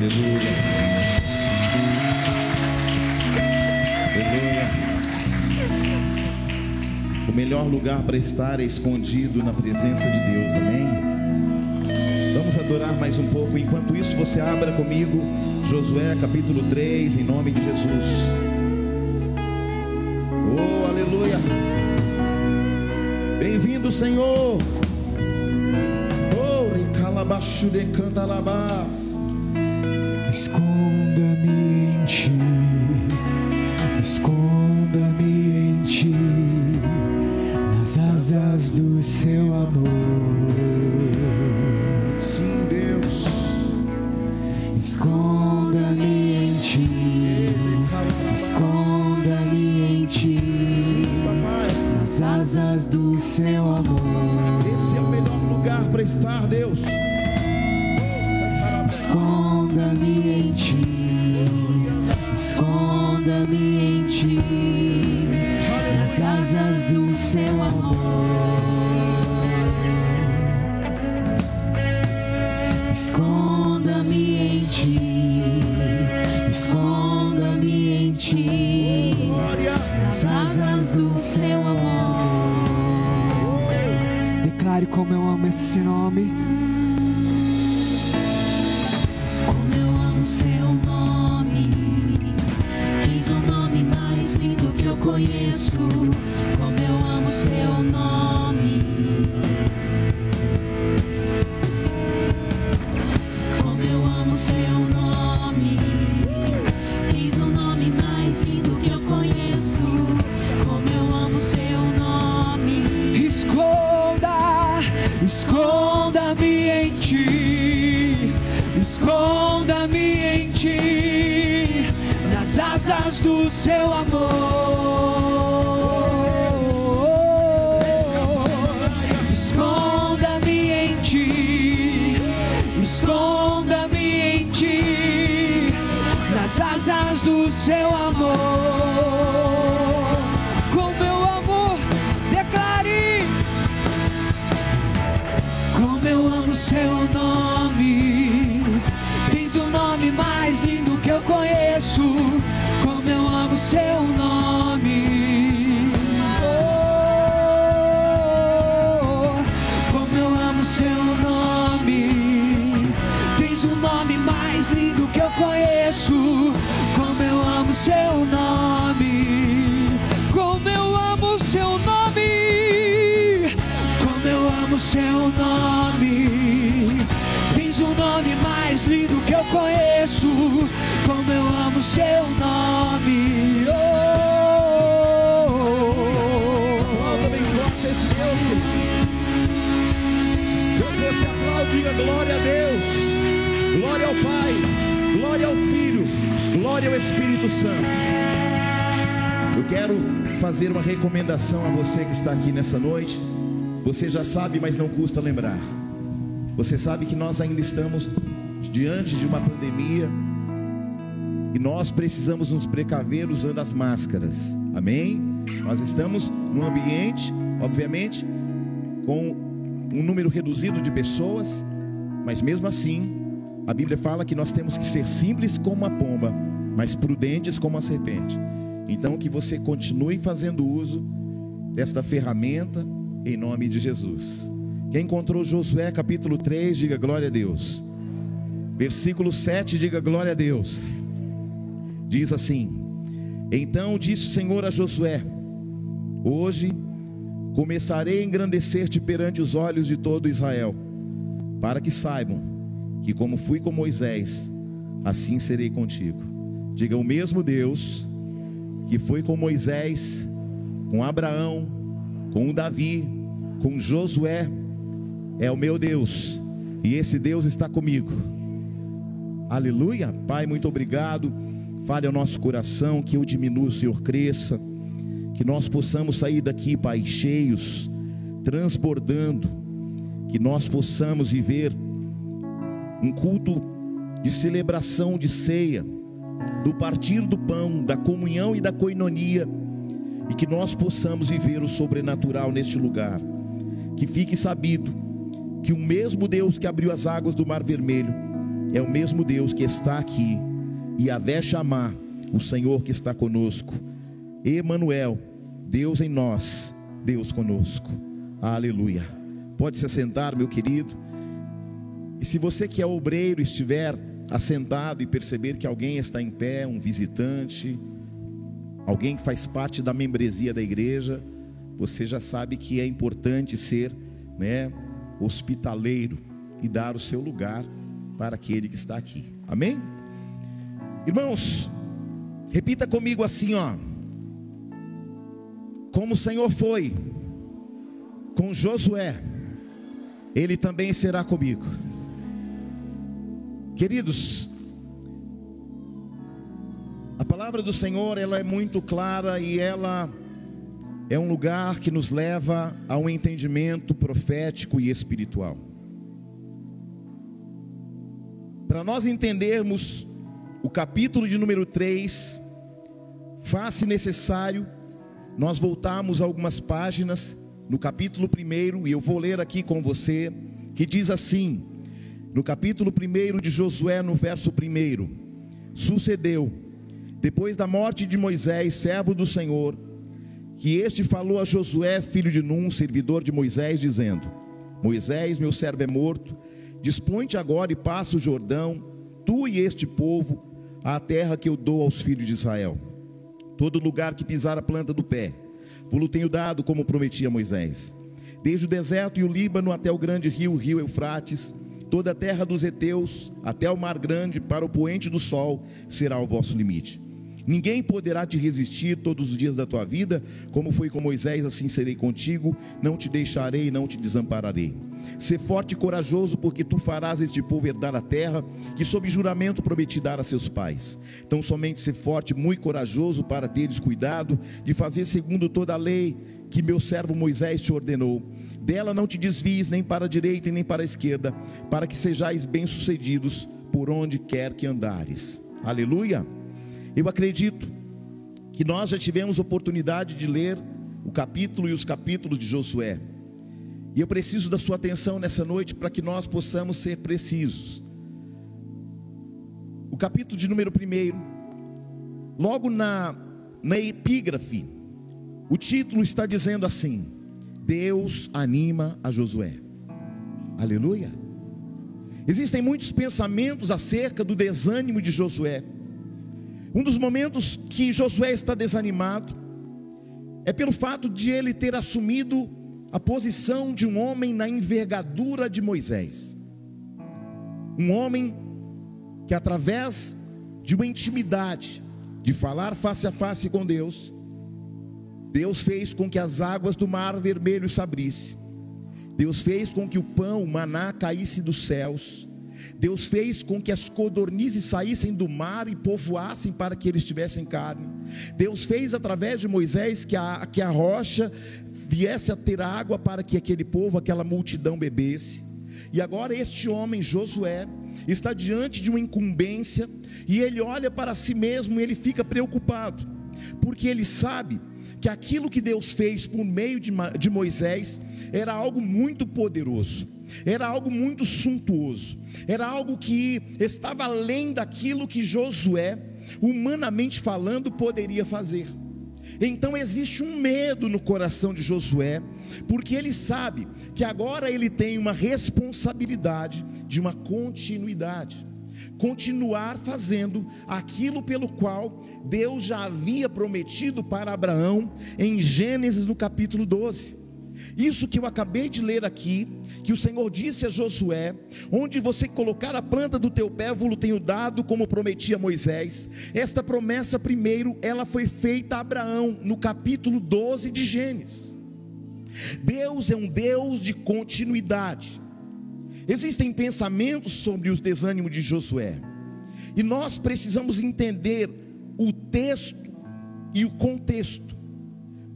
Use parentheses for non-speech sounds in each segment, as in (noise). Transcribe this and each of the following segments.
Aleluia. Aleluia. O melhor lugar para estar é escondido na presença de Deus, amém? Vamos adorar mais um pouco. Enquanto isso, você abra comigo Josué capítulo 3, em nome de Jesus. Oh, aleluia. Bem-vindo, Senhor. Oh, de cantalabás. Esconda-me querido. Quando você aplaude, diga glória a Deus, glória ao Pai, glória ao Filho, glória ao Espírito Santo. Eu quero fazer uma recomendação a você que está aqui nessa noite. Você já sabe, mas não custa lembrar. Você sabe que nós ainda estamos diante de uma pandemia e nós precisamos nos precaver usando as máscaras. Amém? Nós estamos num ambiente, obviamente, com um número reduzido de pessoas, mas mesmo assim, a Bíblia fala que nós temos que ser simples como a pomba, mas prudentes como a serpente. Então, que você continue fazendo uso desta ferramenta em nome de Jesus. Quem encontrou Josué capítulo 3, diga glória a Deus. Versículo 7, diga glória a Deus. Diz assim: Então disse o Senhor a Josué: Hoje começarei a engrandecer-te perante os olhos de todo Israel, para que saibam que, como fui com Moisés, assim serei contigo. Diga o mesmo Deus que foi com Moisés, com Abraão, com Davi, com Josué, é o meu Deus, e esse Deus está comigo. Aleluia. Pai, muito obrigado. Fale ao nosso coração, que eu diminua, o Senhor cresça. Que nós possamos sair daqui, Pai, cheios, transbordando. Que nós possamos viver um culto de celebração de ceia, do partir do pão, da comunhão e da coinonia. E que nós possamos viver o sobrenatural neste lugar. Que fique sabido que o mesmo Deus que abriu as águas do Mar Vermelho é o mesmo Deus que está aqui. E Vé chamar o Senhor que está conosco. Emanuel, Deus em nós, Deus conosco. Aleluia. Pode se assentar, meu querido. E se você que é obreiro estiver assentado e perceber que alguém está em pé, um visitante, alguém que faz parte da membresia da igreja, você já sabe que é importante ser, né, hospitaleiro e dar o seu lugar para aquele que está aqui. Amém? Irmãos, repita comigo assim, ó. Como o Senhor foi com Josué, ele também será comigo. Queridos, a palavra do Senhor, ela é muito clara e ela é um lugar que nos leva a um entendimento profético e espiritual. Para nós entendermos o capítulo de número 3, faz-se necessário nós voltarmos algumas páginas no capítulo 1, e eu vou ler aqui com você, que diz assim: no capítulo 1 de Josué, no verso 1: Sucedeu, depois da morte de Moisés, servo do Senhor, que este falou a Josué, filho de Num, servidor de Moisés, dizendo: Moisés, meu servo é morto, dispõe-te agora e passa o Jordão, tu e este povo, à terra que eu dou aos filhos de Israel. Todo lugar que pisar a planta do pé, vou-lo tenho dado, como prometia Moisés. Desde o deserto e o Líbano até o grande rio, o rio Eufrates, Toda a terra dos heteus, até o mar grande, para o poente do sol, será o vosso limite. Ninguém poderá te resistir todos os dias da tua vida, como foi com Moisés, assim serei contigo, não te deixarei, não te desampararei. Sê forte e corajoso, porque tu farás este povo herdar a terra, que sob juramento prometi dar a seus pais. Então somente ser forte, muito corajoso, para teres cuidado de fazer segundo toda a lei que meu servo Moisés te ordenou. Dela não te desvies nem para a direita e nem para a esquerda, para que sejais bem-sucedidos por onde quer que andares. Aleluia. Eu acredito que nós já tivemos oportunidade de ler o capítulo e os capítulos de Josué. E eu preciso da sua atenção nessa noite para que nós possamos ser precisos. O capítulo de número 1, logo na, na epígrafe, o título está dizendo assim: Deus anima a Josué. Aleluia. Existem muitos pensamentos acerca do desânimo de Josué. Um dos momentos que Josué está desanimado é pelo fato de ele ter assumido a posição de um homem na envergadura de Moisés. Um homem que, através de uma intimidade, de falar face a face com Deus, Deus fez com que as águas do mar vermelho se abrissem. Deus fez com que o pão, o maná, caísse dos céus. Deus fez com que as codornizes saíssem do mar e povoassem para que eles tivessem carne. Deus fez através de Moisés que a, que a rocha viesse a ter água para que aquele povo, aquela multidão bebesse. E agora este homem, Josué, está diante de uma incumbência e ele olha para si mesmo e ele fica preocupado, porque ele sabe que aquilo que Deus fez por meio de, de Moisés era algo muito poderoso, era algo muito suntuoso, era algo que estava além daquilo que Josué, humanamente falando, poderia fazer. Então existe um medo no coração de Josué, porque ele sabe que agora ele tem uma responsabilidade de uma continuidade continuar fazendo aquilo pelo qual Deus já havia prometido para Abraão em Gênesis no capítulo 12. Isso que eu acabei de ler aqui, que o Senhor disse a Josué: onde você colocar a planta do teu pé, vou tenho dado, como prometia Moisés. Esta promessa, primeiro, ela foi feita a Abraão, no capítulo 12 de Gênesis. Deus é um Deus de continuidade. Existem pensamentos sobre os desânimos de Josué, e nós precisamos entender o texto e o contexto.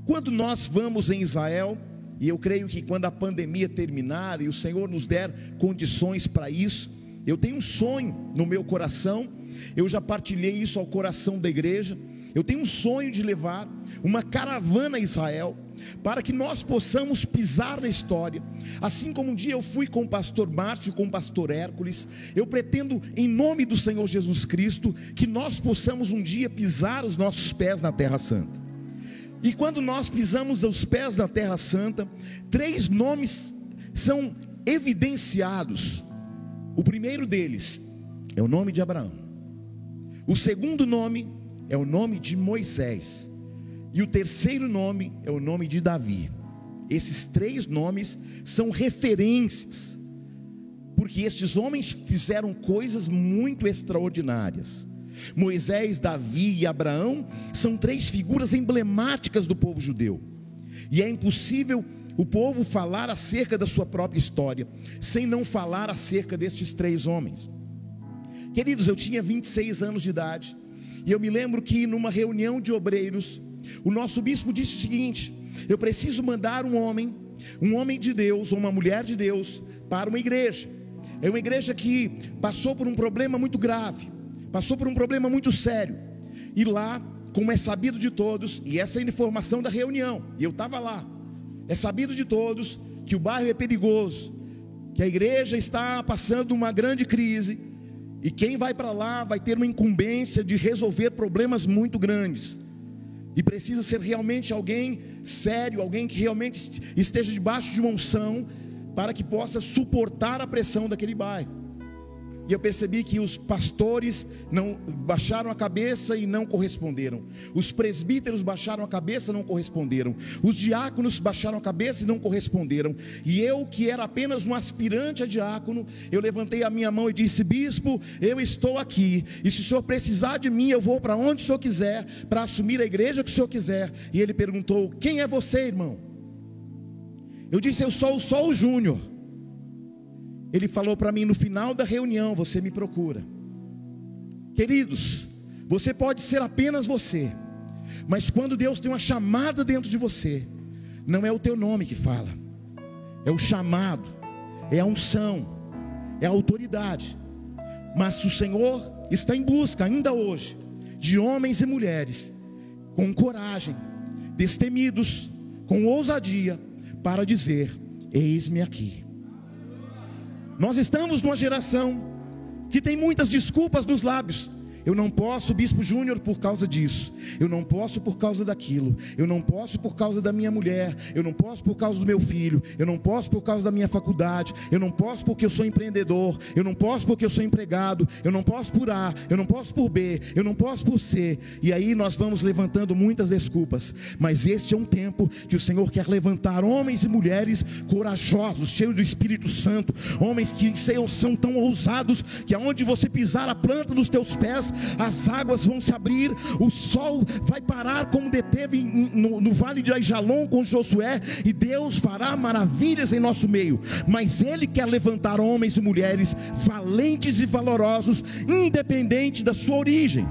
Quando nós vamos em Israel, e eu creio que quando a pandemia terminar e o Senhor nos der condições para isso, eu tenho um sonho no meu coração, eu já partilhei isso ao coração da igreja. Eu tenho um sonho de levar uma caravana a Israel, para que nós possamos pisar na história. Assim como um dia eu fui com o pastor Márcio e com o pastor Hércules, eu pretendo, em nome do Senhor Jesus Cristo, que nós possamos um dia pisar os nossos pés na Terra Santa. E quando nós pisamos os pés na Terra Santa, três nomes são evidenciados. O primeiro deles é o nome de Abraão. O segundo nome é o nome de Moisés. E o terceiro nome é o nome de Davi. Esses três nomes são referências, porque estes homens fizeram coisas muito extraordinárias. Moisés, Davi e Abraão são três figuras emblemáticas do povo judeu. E é impossível o povo falar acerca da sua própria história sem não falar acerca destes três homens. Queridos, eu tinha 26 anos de idade e eu me lembro que numa reunião de obreiros, o nosso bispo disse o seguinte: eu preciso mandar um homem, um homem de Deus ou uma mulher de Deus para uma igreja. É uma igreja que passou por um problema muito grave, passou por um problema muito sério. E lá, como é sabido de todos, e essa é a informação da reunião, e eu estava lá, é sabido de todos que o bairro é perigoso, que a igreja está passando uma grande crise, e quem vai para lá vai ter uma incumbência de resolver problemas muito grandes. E precisa ser realmente alguém sério, alguém que realmente esteja debaixo de uma unção, para que possa suportar a pressão daquele bairro. E eu percebi que os pastores não baixaram a cabeça e não corresponderam. Os presbíteros baixaram a cabeça e não corresponderam. Os diáconos baixaram a cabeça e não corresponderam. E eu, que era apenas um aspirante a diácono, eu levantei a minha mão e disse: Bispo, eu estou aqui. E se o senhor precisar de mim, eu vou para onde o senhor quiser, para assumir a igreja que o senhor quiser. E ele perguntou: Quem é você, irmão? Eu disse: Eu sou o Sol Júnior. Ele falou para mim no final da reunião: Você me procura. Queridos, você pode ser apenas você, mas quando Deus tem uma chamada dentro de você, não é o teu nome que fala, é o chamado, é a unção, é a autoridade. Mas o Senhor está em busca, ainda hoje, de homens e mulheres com coragem, destemidos, com ousadia, para dizer: Eis-me aqui. Nós estamos numa geração que tem muitas desculpas nos lábios, eu não posso, Bispo Júnior, por causa disso. Eu não posso por causa daquilo. Eu não posso por causa da minha mulher. Eu não posso por causa do meu filho. Eu não posso por causa da minha faculdade. Eu não posso porque eu sou empreendedor. Eu não posso porque eu sou empregado. Eu não posso por A. Eu não posso por B. Eu não posso por C. E aí nós vamos levantando muitas desculpas. Mas este é um tempo que o Senhor quer levantar homens e mulheres corajosos, cheios do Espírito Santo. Homens que são tão ousados que aonde você pisar a planta dos teus pés, as águas vão se abrir, o sol vai parar como deteve no, no vale de Aijalon com Josué, e Deus fará maravilhas em nosso meio. Mas Ele quer levantar homens e mulheres valentes e valorosos, independente da sua origem.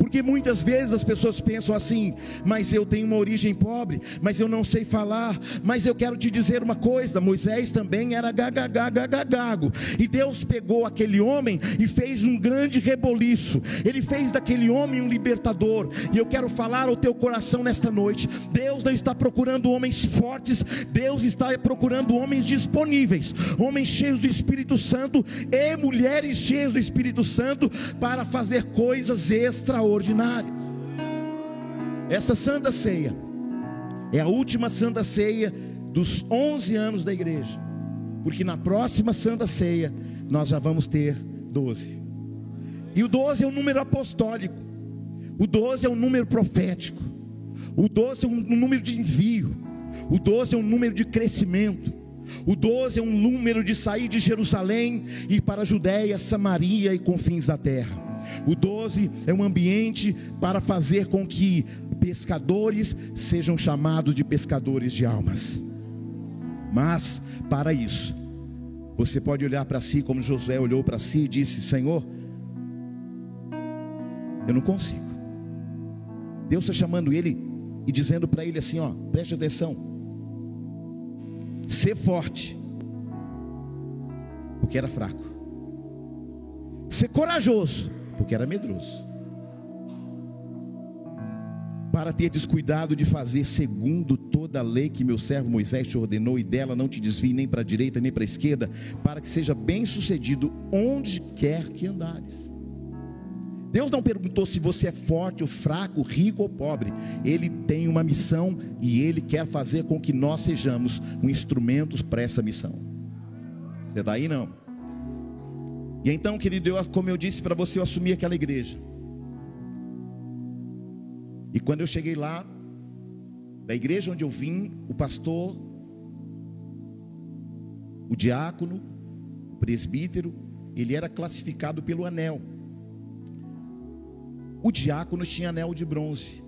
Porque muitas vezes as pessoas pensam assim: mas eu tenho uma origem pobre, mas eu não sei falar. Mas eu quero te dizer uma coisa: Moisés também era gagagagagago. E Deus pegou aquele homem e fez um grande reboliço. Ele fez daquele homem um libertador. E eu quero falar ao teu coração nesta noite: Deus não está procurando homens fortes, Deus está procurando homens disponíveis, homens cheios do Espírito Santo e mulheres cheias do Espírito Santo para fazer coisas extraordinárias extraordinárias. Essa santa ceia é a última santa ceia dos 11 anos da igreja, porque na próxima santa ceia nós já vamos ter 12. E o 12 é um número apostólico, o 12 é um número profético, o 12 é um número de envio, o 12 é um número de crescimento. O 12 é um número de sair de Jerusalém e para a Judéia, Samaria e confins da terra. O 12 é um ambiente para fazer com que pescadores sejam chamados de pescadores de almas. Mas, para isso, você pode olhar para si como Josué olhou para si e disse: Senhor, eu não consigo. Deus está chamando ele e dizendo para ele assim: ó, preste atenção, ser forte, porque era fraco, ser corajoso, porque era medroso. para ter descuidado de fazer segundo toda a lei que meu servo Moisés te ordenou, e dela não te desvie nem para a direita nem para a esquerda, para que seja bem sucedido onde quer que andares. Deus não perguntou se você é forte ou fraco, rico ou pobre. Ele tem uma missão e ele quer fazer com que nós sejamos um instrumentos para essa missão. Você daí tá não? E então, querido, eu, como eu disse para você, eu assumi aquela igreja. E quando eu cheguei lá, da igreja onde eu vim, o pastor, o diácono, o presbítero, ele era classificado pelo anel. O diácono tinha anel de bronze.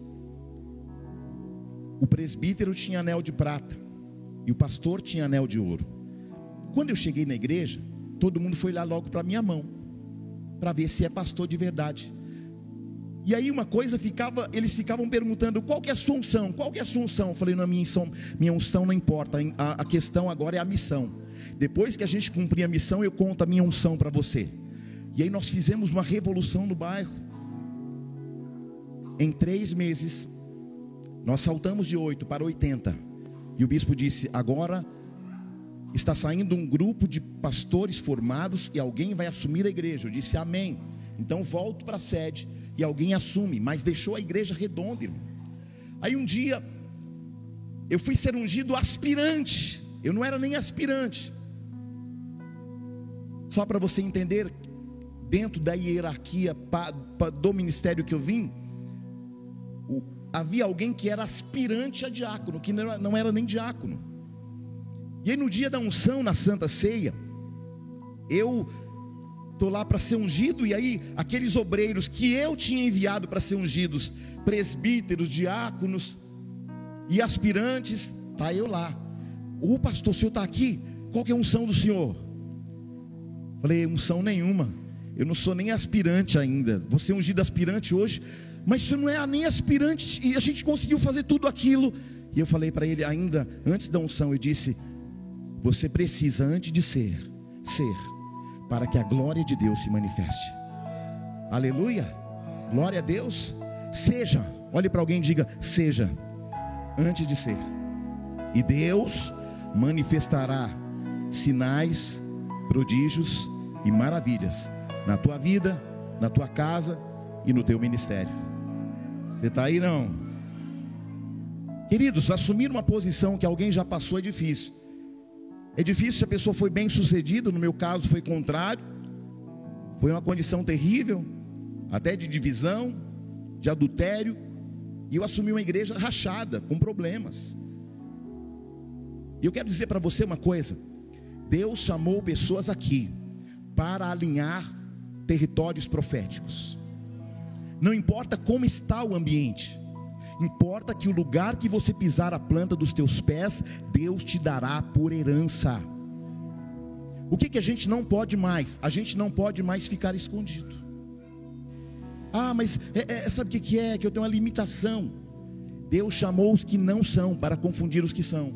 O presbítero tinha anel de prata. E o pastor tinha anel de ouro. Quando eu cheguei na igreja, todo mundo foi lá logo para minha mão, para ver se é pastor de verdade. E aí uma coisa ficava, eles ficavam perguntando qual que é a sua unção, qual que é a sua unção? Eu falei, não, minha unção, minha unção não importa, a, a questão agora é a missão. Depois que a gente cumprir a missão, eu conto a minha unção para você. E aí nós fizemos uma revolução no bairro. Em três meses, nós saltamos de 8 para 80. E o bispo disse: agora está saindo um grupo de pastores formados e alguém vai assumir a igreja. Eu disse: Amém. Então volto para a sede e alguém assume, mas deixou a igreja redonda, irmão. Aí um dia, eu fui ser ungido aspirante, eu não era nem aspirante. Só para você entender, dentro da hierarquia do ministério que eu vim, havia alguém que era aspirante a diácono, que não era nem diácono. E aí no dia da unção na Santa Ceia, eu estou lá para ser ungido, e aí aqueles obreiros que eu tinha enviado para ser ungidos, presbíteros, diáconos e aspirantes, tá eu lá. O pastor, o senhor está aqui? Qual que é a unção do senhor? Falei, unção nenhuma. Eu não sou nem aspirante ainda. Você é ungido aspirante hoje, mas você não é nem aspirante. E a gente conseguiu fazer tudo aquilo. E eu falei para ele ainda antes da unção, eu disse: Você precisa antes de ser, ser para que a glória de Deus se manifeste. Aleluia. Glória a Deus. Seja, olhe para alguém e diga: seja, antes de ser. E Deus manifestará sinais, prodígios e maravilhas na tua vida, na tua casa e no teu ministério. Você está aí não? Queridos, assumir uma posição que alguém já passou é difícil. É difícil se a pessoa foi bem sucedida, no meu caso foi contrário. Foi uma condição terrível, até de divisão, de adultério, e eu assumi uma igreja rachada, com problemas. E eu quero dizer para você uma coisa: Deus chamou pessoas aqui para alinhar territórios proféticos. Não importa como está o ambiente, Importa que o lugar que você pisar a planta dos teus pés, Deus te dará por herança. O que, que a gente não pode mais? A gente não pode mais ficar escondido. Ah, mas é, é, sabe o que, que é? Que eu tenho uma limitação. Deus chamou os que não são para confundir os que são.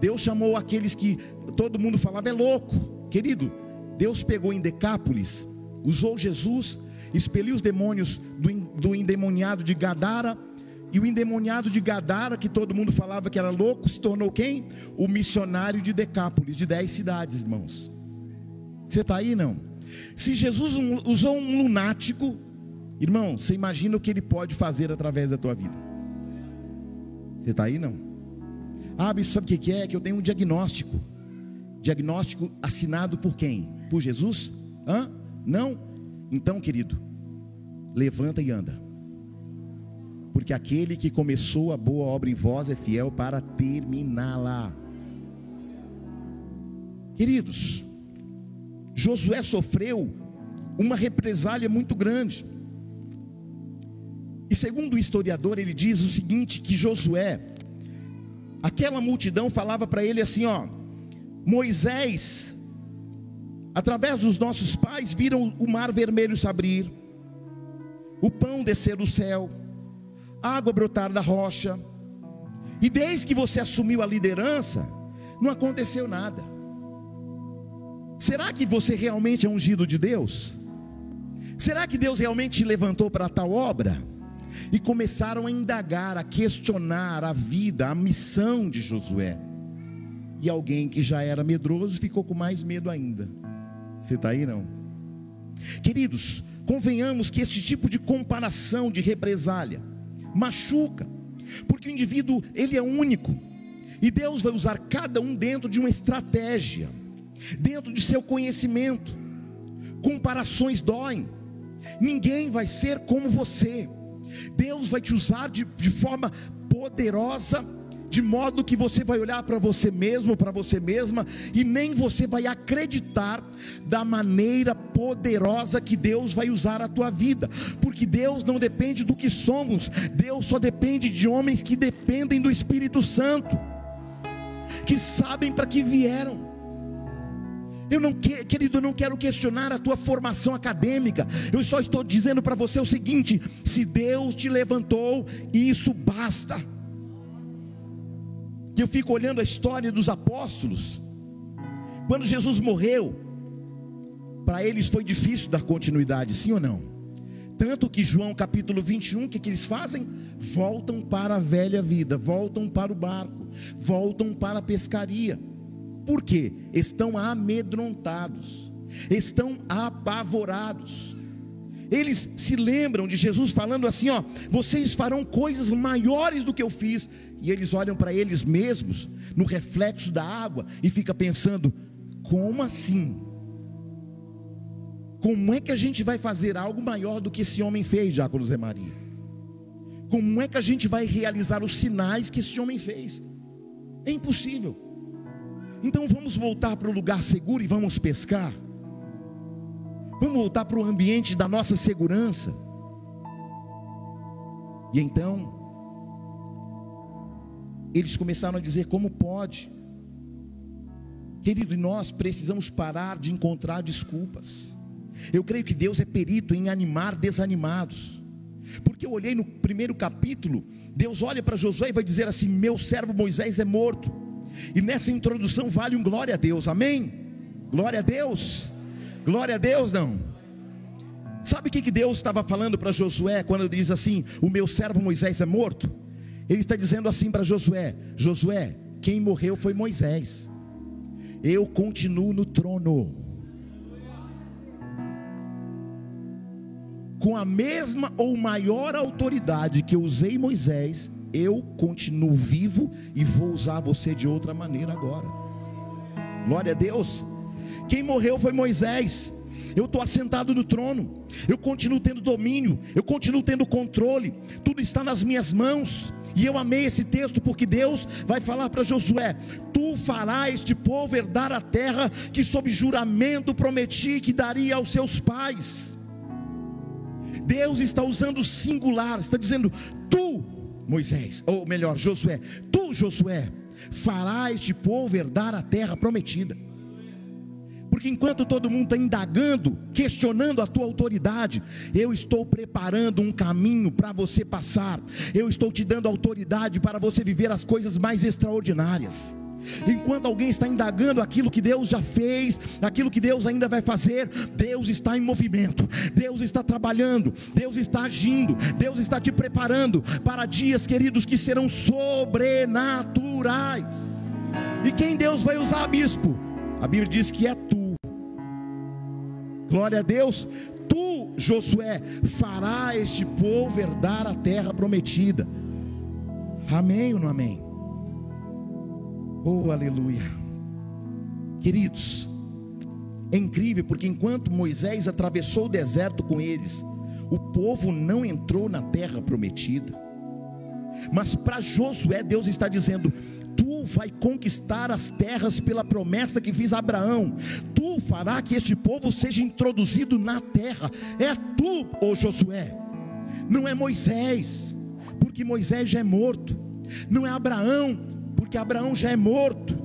Deus chamou aqueles que todo mundo falava é louco, querido. Deus pegou em Decápolis, usou Jesus, expeliu os demônios do, do endemoniado de Gadara e o endemoniado de Gadara, que todo mundo falava que era louco, se tornou quem? O missionário de Decápolis, de dez cidades, irmãos. Você está aí não? Se Jesus usou um lunático, irmão, você imagina o que ele pode fazer através da tua vida? Você está aí não? Ah, bicho, sabe o que é? Que eu tenho um diagnóstico. Diagnóstico assinado por quem? Por Jesus? Hã? Não? Então, querido, levanta e anda porque aquele que começou a boa obra em vós é fiel para terminá-la. Queridos, Josué sofreu uma represália muito grande. E segundo o historiador, ele diz o seguinte: que Josué, aquela multidão falava para ele assim: ó, Moisés, através dos nossos pais, viram o mar vermelho se abrir, o pão descer do céu, água brotar da rocha. E desde que você assumiu a liderança, não aconteceu nada. Será que você realmente é ungido de Deus? Será que Deus realmente te levantou para tal obra? e começaram a indagar, a questionar a vida, a missão de Josué. E alguém que já era medroso ficou com mais medo ainda. Você está aí não? Queridos, convenhamos que este tipo de comparação, de represália, machuca, porque o indivíduo ele é único e Deus vai usar cada um dentro de uma estratégia, dentro de seu conhecimento. Comparações doem, ninguém vai ser como você. Deus vai te usar de, de forma poderosa, de modo que você vai olhar para você mesmo, para você mesma, e nem você vai acreditar da maneira poderosa que Deus vai usar a tua vida, porque Deus não depende do que somos, Deus só depende de homens que dependem do Espírito Santo, que sabem para que vieram. Eu não querido, eu não quero questionar a tua formação acadêmica. Eu só estou dizendo para você o seguinte: se Deus te levantou, isso basta. E eu fico olhando a história dos apóstolos. Quando Jesus morreu, para eles foi difícil dar continuidade, sim ou não? Tanto que João capítulo 21, o que, que eles fazem? Voltam para a velha vida, voltam para o barco, voltam para a pescaria. Por quê? Estão amedrontados, estão apavorados. Eles se lembram de Jesus falando assim: ó, vocês farão coisas maiores do que eu fiz. E eles olham para eles mesmos no reflexo da água e fica pensando: como assim? Como é que a gente vai fazer algo maior do que esse homem fez, Jáculo Zé Maria? Como é que a gente vai realizar os sinais que esse homem fez? É impossível. Então vamos voltar para o lugar seguro e vamos pescar. Vamos voltar para o ambiente da nossa segurança. E então, eles começaram a dizer: como pode? Querido, nós precisamos parar de encontrar desculpas. Eu creio que Deus é perito em animar desanimados. Porque eu olhei no primeiro capítulo, Deus olha para Josué e vai dizer assim: Meu servo Moisés é morto. E nessa introdução vale um glória a Deus, amém? Glória a Deus, glória a Deus, não. Sabe o que Deus estava falando para Josué quando ele diz assim: O meu servo Moisés é morto? Ele está dizendo assim para Josué: Josué, quem morreu foi Moisés, eu continuo no trono. Com a mesma ou maior autoridade que eu usei Moisés, eu continuo vivo e vou usar você de outra maneira agora. Glória a Deus. Quem morreu foi Moisés. Eu estou assentado no trono, eu continuo tendo domínio, eu continuo tendo controle, tudo está nas minhas mãos. E eu amei esse texto porque Deus vai falar para Josué: Tu farás este povo herdar a terra que, sob juramento, prometi que daria aos seus pais. Deus está usando singular, está dizendo: Tu Moisés, ou melhor, Josué, tu, Josué, farás este povo herdar a terra prometida. Porque enquanto todo mundo está indagando, questionando a tua autoridade, eu estou preparando um caminho para você passar, eu estou te dando autoridade para você viver as coisas mais extraordinárias. Enquanto alguém está indagando aquilo que Deus já fez, aquilo que Deus ainda vai fazer, Deus está em movimento, Deus está trabalhando, Deus está agindo, Deus está te preparando para dias, queridos, que serão sobrenaturais. E quem Deus vai usar, bispo? A Bíblia diz que é tu. Glória a Deus. Tu, Josué, fará este povo herdar a terra prometida. Amém ou não amém? Oh, aleluia. Queridos, é incrível porque enquanto Moisés atravessou o deserto com eles, o povo não entrou na terra prometida. Mas para Josué, Deus está dizendo: Tu vai conquistar as terras pela promessa que fiz a Abraão. Tu fará que este povo seja introduzido na terra. É tu, ô Josué. Não é Moisés, porque Moisés já é morto. Não é Abraão, porque Abraão já é morto.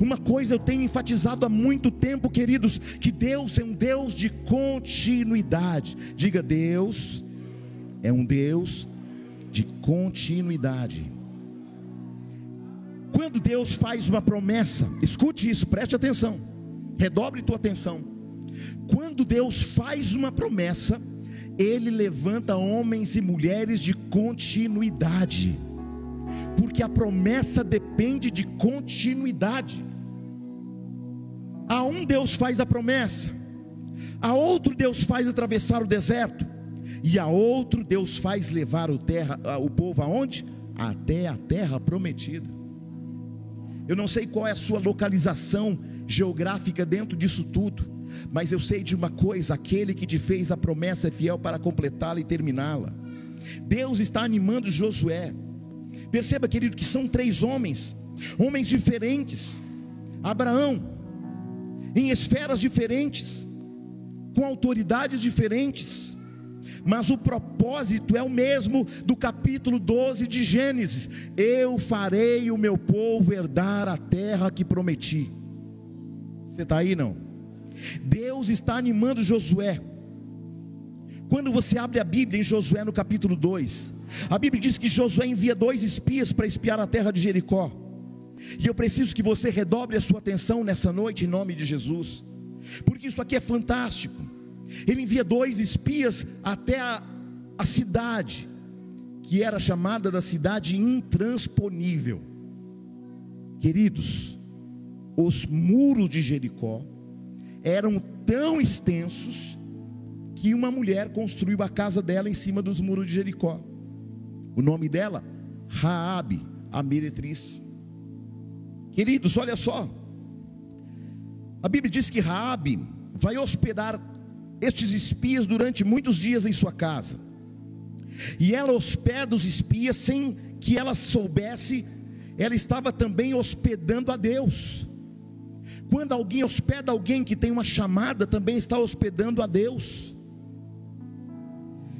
Uma coisa eu tenho enfatizado há muito tempo, queridos, que Deus é um Deus de continuidade. Diga, Deus é um Deus de continuidade. Quando Deus faz uma promessa, escute isso, preste atenção, redobre tua atenção. Quando Deus faz uma promessa, Ele levanta homens e mulheres de continuidade, porque a promessa depende de continuidade. A um Deus faz a promessa, a outro Deus faz atravessar o deserto, e a outro Deus faz levar o, terra, o povo aonde? Até a terra prometida. Eu não sei qual é a sua localização geográfica dentro disso tudo, mas eu sei de uma coisa: aquele que te fez a promessa é fiel para completá-la e terminá-la. Deus está animando Josué. Perceba, querido, que são três homens, homens diferentes. Abraão, em esferas diferentes, com autoridades diferentes, mas o propósito é o mesmo do capítulo 12 de Gênesis: Eu farei o meu povo herdar a terra que prometi. Você está aí não? Deus está animando Josué. Quando você abre a Bíblia em Josué no capítulo 2, a Bíblia diz que Josué envia dois espias para espiar a terra de Jericó. E eu preciso que você redobre a sua atenção nessa noite em nome de Jesus, porque isso aqui é fantástico. Ele envia dois espias até a, a cidade, que era chamada da cidade intransponível. Queridos, os muros de Jericó eram tão extensos que uma mulher construiu a casa dela em cima dos muros de Jericó. O nome dela, Raabe, a meretriz. Queridos, olha só. A Bíblia diz que Raabe vai hospedar estes espias durante muitos dias em sua casa. E ela hospeda os espias sem que ela soubesse, ela estava também hospedando a Deus. Quando alguém hospeda alguém que tem uma chamada, também está hospedando a Deus.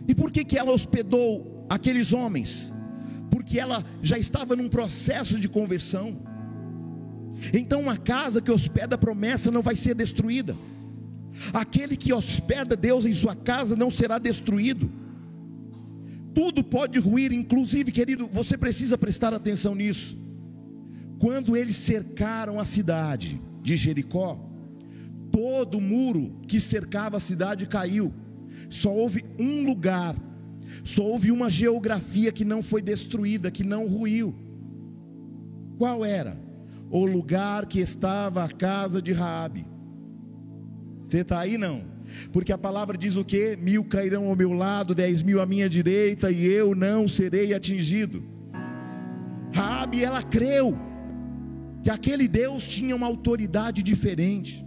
E por que, que ela hospedou aqueles homens? Porque ela já estava num processo de conversão. Então, uma casa que hospeda a promessa não vai ser destruída. Aquele que hospeda Deus em sua casa não será destruído. Tudo pode ruir, inclusive, querido, você precisa prestar atenção nisso. Quando eles cercaram a cidade, de Jericó, todo o muro que cercava a cidade caiu. Só houve um lugar, só houve uma geografia que não foi destruída, que não ruiu. Qual era? O lugar que estava a casa de Raabe. Você está aí não? Porque a palavra diz o que? Mil cairão ao meu lado, dez mil à minha direita, e eu não serei atingido. Raabe, ela creu que aquele Deus tinha uma autoridade diferente.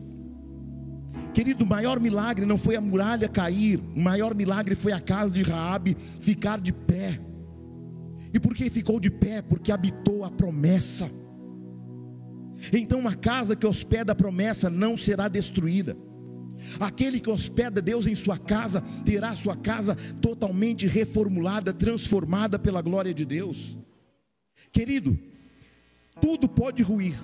Querido, o maior milagre não foi a muralha cair, o maior milagre foi a casa de Raabe ficar de pé. E por que ficou de pé? Porque habitou a promessa. Então, uma casa que hospeda a promessa não será destruída. Aquele que hospeda Deus em sua casa terá sua casa totalmente reformulada, transformada pela glória de Deus. Querido, tudo pode ruir,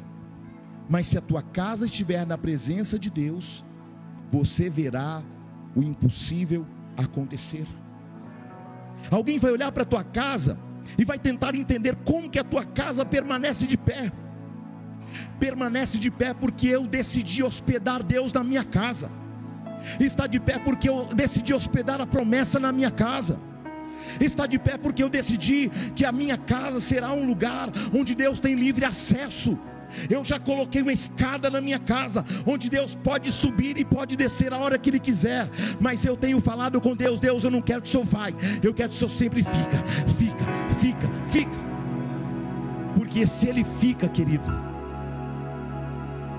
mas se a tua casa estiver na presença de Deus, você verá o impossível acontecer. Alguém vai olhar para a tua casa e vai tentar entender como que a tua casa permanece de pé. Permanece de pé porque eu decidi hospedar Deus na minha casa. Está de pé porque eu decidi hospedar a promessa na minha casa está de pé porque eu decidi que a minha casa será um lugar onde Deus tem livre acesso. Eu já coloquei uma escada na minha casa, onde Deus pode subir e pode descer a hora que Ele quiser. Mas eu tenho falado com Deus: Deus, eu não quero que o Senhor vá, eu quero que o Senhor sempre fica, fica, fica, fica. Porque se Ele fica, querido.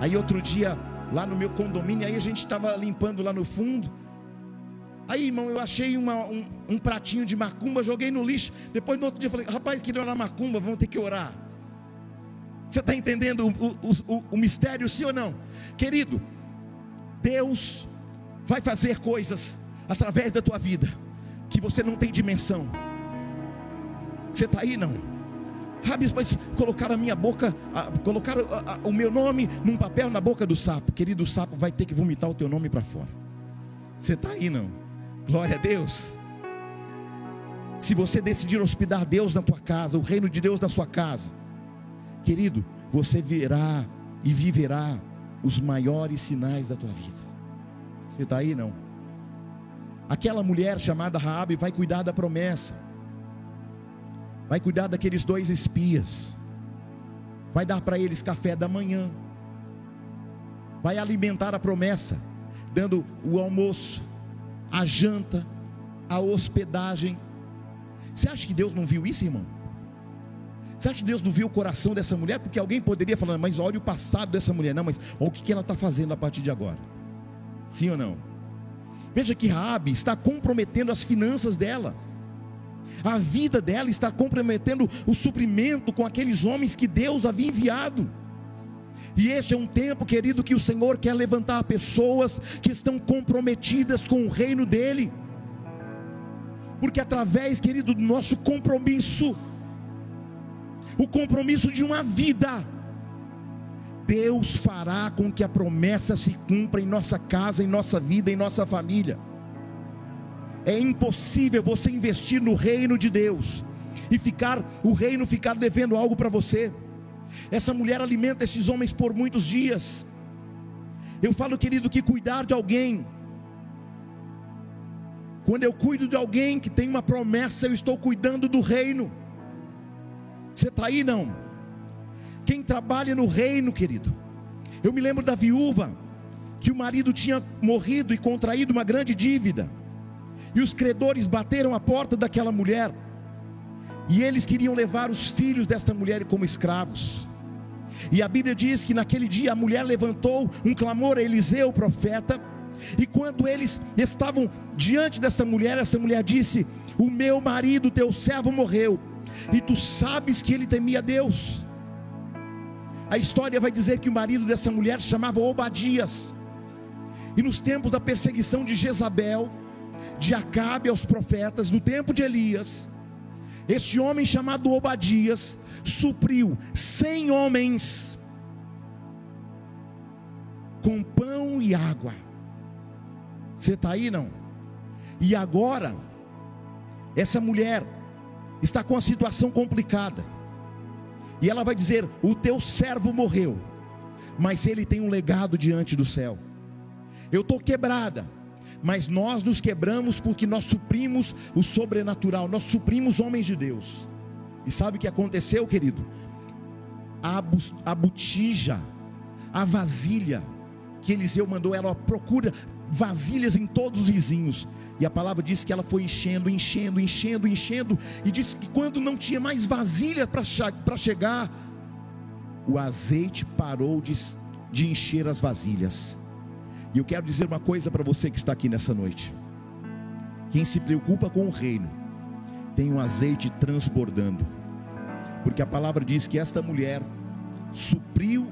Aí outro dia, lá no meu condomínio, aí a gente estava limpando lá no fundo. Aí, irmão, eu achei uma, um, um, pratinho de macumba, joguei no lixo. Depois, no outro dia, falei: rapaz, queria orar macumba, vamos ter que orar. Você está entendendo o, o, o, o mistério, sim ou não? Querido, Deus vai fazer coisas através da tua vida que você não tem dimensão. Você está aí, não? Rabis, mas colocar a minha boca, colocar o meu nome num papel na boca do sapo. Querido, o sapo vai ter que vomitar o teu nome para fora. Você está aí, não? Glória a Deus. Se você decidir hospedar Deus na tua casa, o reino de Deus na sua casa, querido, você verá e viverá os maiores sinais da tua vida. Você está aí não? aquela mulher chamada Raabe vai cuidar da promessa. Vai cuidar daqueles dois espias. Vai dar para eles café da manhã. Vai alimentar a promessa, dando o almoço, a janta, a hospedagem. Você acha que Deus não viu isso, irmão? Você acha que Deus não viu o coração dessa mulher? Porque alguém poderia falar, mas olha o passado dessa mulher. Não, mas olha o que ela está fazendo a partir de agora. Sim ou não? Veja que Raabe está comprometendo as finanças dela. A vida dela está comprometendo o suprimento com aqueles homens que Deus havia enviado. E este é um tempo, querido, que o Senhor quer levantar pessoas que estão comprometidas com o reino dele. Porque através, querido, do nosso compromisso, o compromisso de uma vida, Deus fará com que a promessa se cumpra em nossa casa, em nossa vida, em nossa família. É impossível você investir no reino de Deus e ficar o reino ficar devendo algo para você. Essa mulher alimenta esses homens por muitos dias. Eu falo, querido, que cuidar de alguém quando eu cuido de alguém que tem uma promessa, eu estou cuidando do reino. Você está aí não? Quem trabalha no reino, querido. Eu me lembro da viúva que o marido tinha morrido e contraído uma grande dívida. E os credores bateram a porta daquela mulher. E eles queriam levar os filhos desta mulher como escravos. E a Bíblia diz que naquele dia a mulher levantou um clamor a Eliseu, profeta. E quando eles estavam diante dessa mulher, essa mulher disse: O meu marido, teu servo, morreu e tu sabes que ele temia Deus. A história vai dizer que o marido dessa mulher se chamava Obadias. E nos tempos da perseguição de Jezabel, de Acabe aos profetas, no tempo de Elias, esse homem chamado Obadias supriu cem homens com pão e água. Você está aí não? E agora, essa mulher está com a situação complicada. E ela vai dizer: O teu servo morreu, mas ele tem um legado diante do céu. Eu estou quebrada, mas nós nos quebramos porque nós suprimos o sobrenatural, nós suprimos homens de Deus. E sabe o que aconteceu, querido? A, a botija, a vasilha que Eliseu mandou, ela procura vasilhas em todos os vizinhos. E a palavra diz que ela foi enchendo, enchendo, enchendo, enchendo. E disse que quando não tinha mais vasilha para chegar, o azeite parou de, de encher as vasilhas. E eu quero dizer uma coisa para você que está aqui nessa noite: quem se preocupa com o reino, tem um azeite transbordando, porque a palavra diz que esta mulher supriu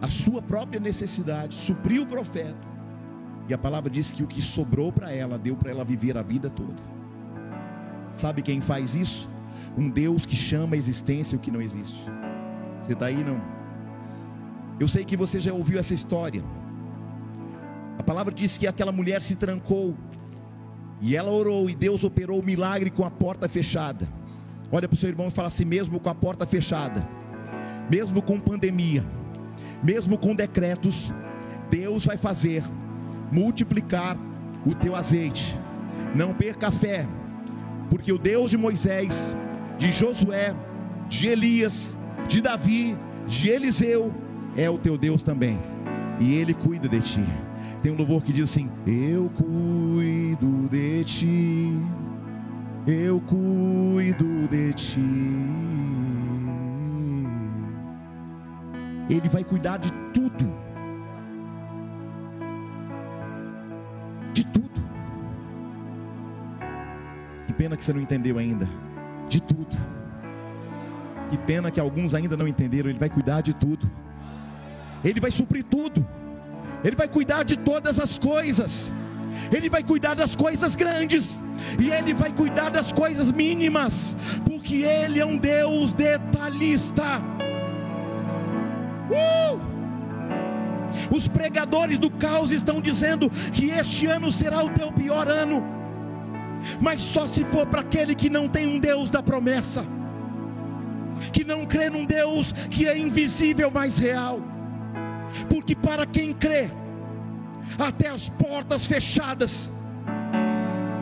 a sua própria necessidade, supriu o profeta e a palavra diz que o que sobrou para ela, deu para ela viver a vida toda. Sabe quem faz isso? Um Deus que chama a existência o que não existe. Você está aí, não? Eu sei que você já ouviu essa história. A palavra diz que aquela mulher se trancou e ela orou e Deus operou o milagre com a porta fechada. Olha para o seu irmão e fala assim: mesmo com a porta fechada, mesmo com pandemia, mesmo com decretos, Deus vai fazer multiplicar o teu azeite. Não perca a fé, porque o Deus de Moisés, de Josué, de Elias, de Davi, de Eliseu, é o teu Deus também, e Ele cuida de ti. Tem um louvor que diz assim: Eu cuido de ti, eu cuido de ti. Ele vai cuidar de tudo pena que você não entendeu ainda. De tudo. Que pena que alguns ainda não entenderam. Ele vai cuidar de tudo. Ele vai suprir tudo. Ele vai cuidar de todas as coisas. Ele vai cuidar das coisas grandes. E Ele vai cuidar das coisas mínimas. Porque Ele é um Deus detalhista. Uh! Os pregadores do caos estão dizendo que este ano será o teu pior ano mas só se for para aquele que não tem um Deus da promessa, que não crê num Deus que é invisível, mas real. Porque para quem crê, até as portas fechadas,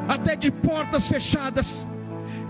até de portas fechadas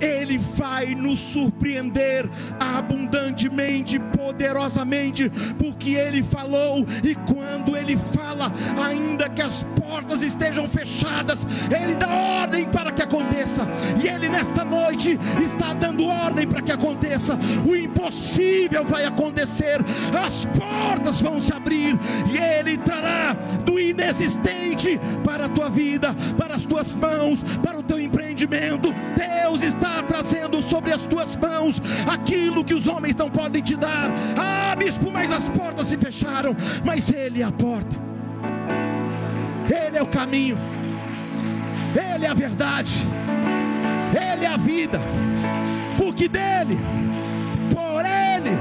ele vai nos surpreender abundantemente, poderosamente, porque Ele falou, e quando Ele fala, ainda que as portas estejam fechadas, Ele dá ordem para que aconteça, e Ele nesta noite está dando ordem para que aconteça, o impossível vai acontecer, as portas vão se abrir, e Ele trará do inexistente para a tua vida, para as tuas mãos, para o teu empreendimento. Deus está trazendo sobre as tuas mãos aquilo que os homens não podem te dar. Ah, bispo, mas as portas se fecharam, mas Ele é a porta, Ele é o caminho, Ele é a verdade, Ele é a vida, porque dele, por Ele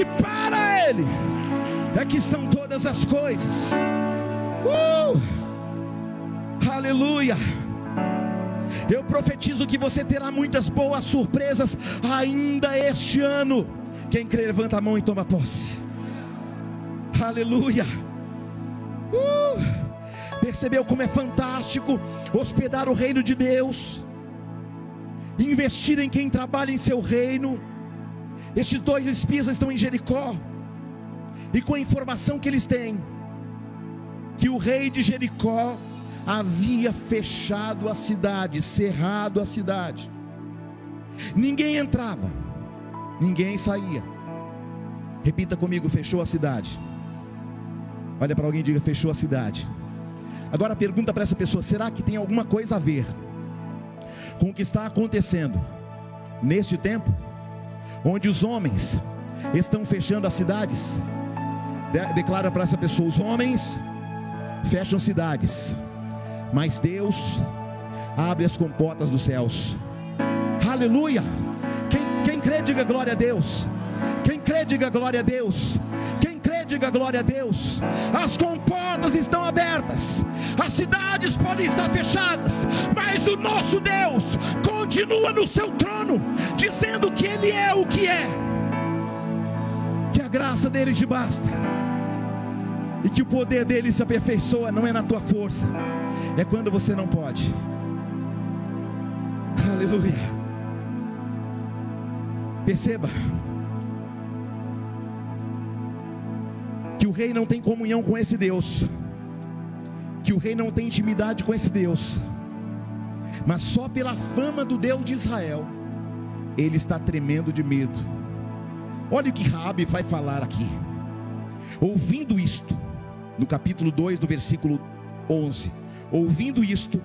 e para Ele é que são todas as coisas. Uh! Aleluia. Eu profetizo que você terá muitas boas surpresas ainda este ano. Quem crê, levanta a mão e toma posse. Aleluia. Uh, percebeu como é fantástico hospedar o reino de Deus, investir em quem trabalha em seu reino. Estes dois espias estão em Jericó, e com a informação que eles têm, que o rei de Jericó havia fechado a cidade, cerrado a cidade. Ninguém entrava, ninguém saía. Repita comigo: fechou a cidade. Olha para alguém e diga: fechou a cidade. Agora pergunta para essa pessoa: será que tem alguma coisa a ver com o que está acontecendo neste tempo, onde os homens estão fechando as cidades? De declara para essa pessoa: os homens fecham cidades mas Deus abre as comportas dos céus. Aleluia! Quem, quem crê, diga glória a Deus. Quem crê, diga glória a Deus. Quem crê, diga glória a Deus. As comportas estão abertas, as cidades podem estar fechadas, mas o nosso Deus continua no seu trono, dizendo que Ele é o que é, que a graça dele te basta, e que o poder dele se aperfeiçoa, não é na tua força é quando você não pode. Aleluia. Perceba que o rei não tem comunhão com esse Deus, que o rei não tem intimidade com esse Deus, mas só pela fama do Deus de Israel, ele está tremendo de medo. Olha o que Rabi vai falar aqui. Ouvindo isto, no capítulo 2, do versículo 11 ouvindo isto,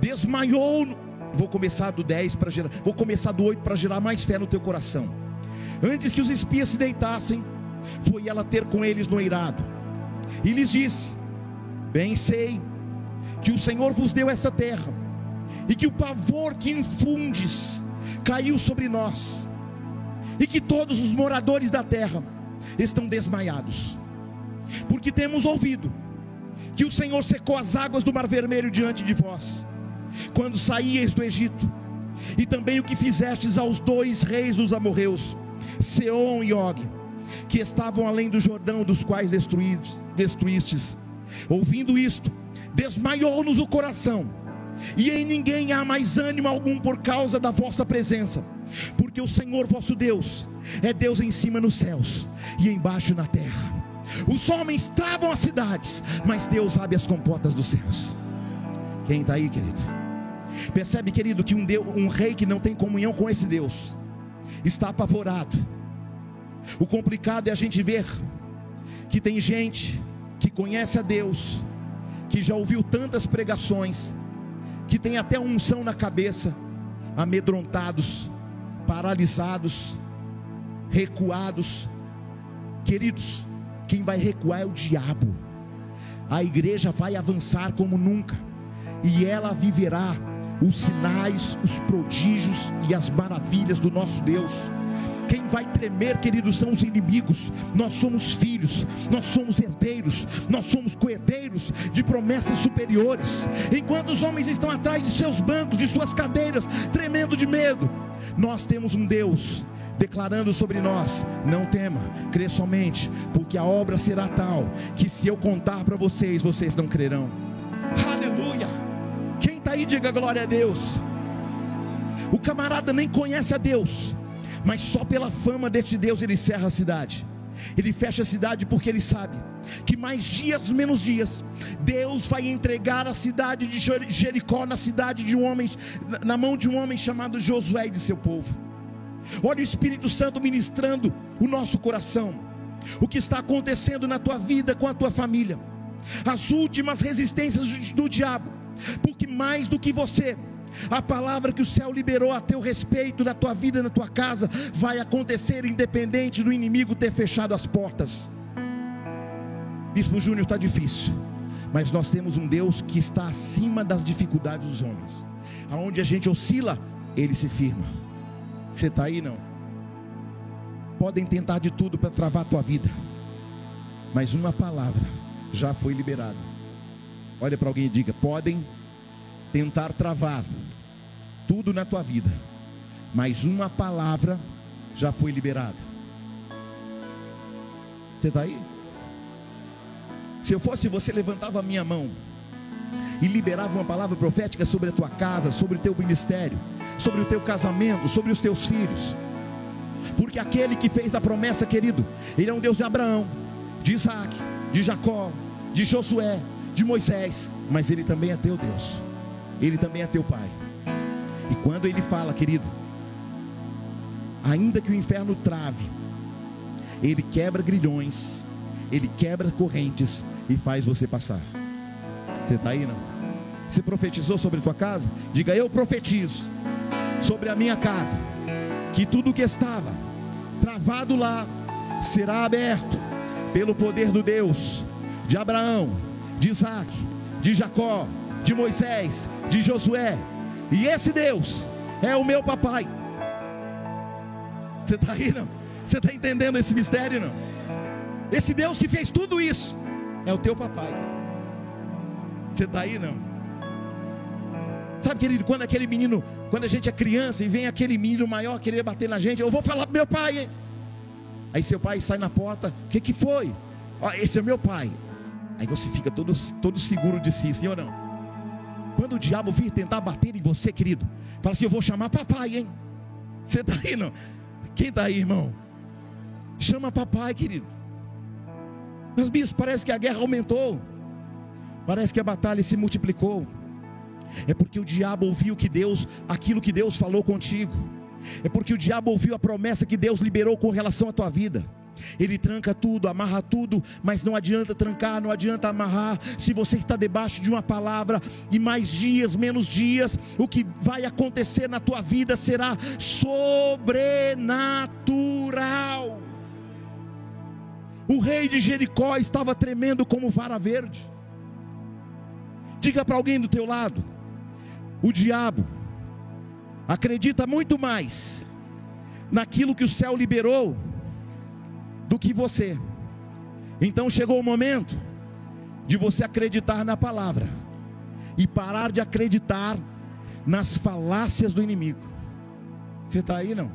desmaiou. Vou começar do 10 para gerar, vou começar do 8 para gerar mais fé no teu coração. Antes que os espias se deitassem, foi ela ter com eles no eirado. E lhes disse: Bem sei que o Senhor vos deu essa terra, e que o pavor que infundes caiu sobre nós, e que todos os moradores da terra estão desmaiados, porque temos ouvido que o Senhor secou as águas do Mar Vermelho diante de vós, quando saíeis do Egito, e também o que fizestes aos dois reis dos amorreus, Seom e Og, que estavam além do Jordão, dos quais destruídos, destruístes. Ouvindo isto, desmaiou-nos o coração, e em ninguém há mais ânimo algum por causa da vossa presença, porque o Senhor vosso Deus é Deus em cima nos céus e embaixo na terra. Os homens travam as cidades, mas Deus abre as comportas dos céus. Quem está aí, querido? Percebe, querido, que um, Deus, um rei que não tem comunhão com esse Deus está apavorado. O complicado é a gente ver que tem gente que conhece a Deus, que já ouviu tantas pregações, que tem até unção na cabeça, amedrontados, paralisados, recuados. Queridos, quem vai recuar é o diabo. A igreja vai avançar como nunca, e ela viverá os sinais, os prodígios e as maravilhas do nosso Deus. Quem vai tremer, queridos, são os inimigos. Nós somos filhos, nós somos herdeiros, nós somos coerdeiros de promessas superiores. Enquanto os homens estão atrás de seus bancos, de suas cadeiras, tremendo de medo, nós temos um Deus declarando sobre nós: não tema, crê somente, porque a obra será tal que se eu contar para vocês, vocês não crerão. Aleluia! Quem está aí, diga glória a Deus. O camarada nem conhece a Deus, mas só pela fama desse Deus ele encerra a cidade. Ele fecha a cidade porque ele sabe que mais dias, menos dias, Deus vai entregar a cidade de Jericó na cidade de um homem, na mão de um homem chamado Josué e de seu povo. Olha o Espírito Santo ministrando o nosso coração. O que está acontecendo na tua vida com a tua família. As últimas resistências do diabo. Porque mais do que você, a palavra que o céu liberou a teu respeito, na tua vida, na tua casa, vai acontecer independente do inimigo ter fechado as portas. Bispo Júnior está difícil, mas nós temos um Deus que está acima das dificuldades dos homens. Aonde a gente oscila, ele se firma. Você está aí não? Podem tentar de tudo para travar a tua vida, mas uma palavra já foi liberada. Olha para alguém e diga: podem tentar travar tudo na tua vida, mas uma palavra já foi liberada. Você está aí? Se eu fosse você, levantava a minha mão e liberava uma palavra profética sobre a tua casa, sobre o teu ministério, sobre o teu casamento, sobre os teus filhos. Porque aquele que fez a promessa, querido, ele é um Deus de Abraão, de Isaac, de Jacó, de Josué, de Moisés, mas ele também é teu Deus. Ele também é teu Pai. E quando ele fala, querido, ainda que o inferno trave, ele quebra grilhões, ele quebra correntes e faz você passar. Você está aí não? Você profetizou sobre tua casa? Diga, eu profetizo sobre a minha casa, que tudo que estava travado lá será aberto pelo poder do Deus de Abraão, de Isaac, de Jacó, de Moisés, de Josué. E esse Deus é o meu papai. Você está aí, não? Você está entendendo esse mistério, não? Esse Deus que fez tudo isso é o teu papai. Você está aí, não? Sabe, querido, quando aquele menino, quando a gente é criança e vem aquele menino maior querer bater na gente, eu vou falar para meu pai, hein? Aí seu pai sai na porta, o que, que foi? Ó, esse é meu pai. Aí você fica todo, todo seguro de si, sim ou não? Quando o diabo vir tentar bater em você, querido, fala assim: Eu vou chamar papai, hein? Você está aí, não? Quem está aí, irmão? Chama papai, querido. Mas, bispo, parece que a guerra aumentou. Parece que a batalha se multiplicou. É porque o diabo ouviu que Deus, aquilo que Deus falou contigo. É porque o diabo ouviu a promessa que Deus liberou com relação à tua vida. Ele tranca tudo, amarra tudo, mas não adianta trancar, não adianta amarrar. Se você está debaixo de uma palavra e mais dias, menos dias, o que vai acontecer na tua vida será sobrenatural. O rei de Jericó estava tremendo como vara verde. Diga para alguém do teu lado: o diabo acredita muito mais naquilo que o céu liberou do que você. Então chegou o momento de você acreditar na palavra e parar de acreditar nas falácias do inimigo. Você está aí não?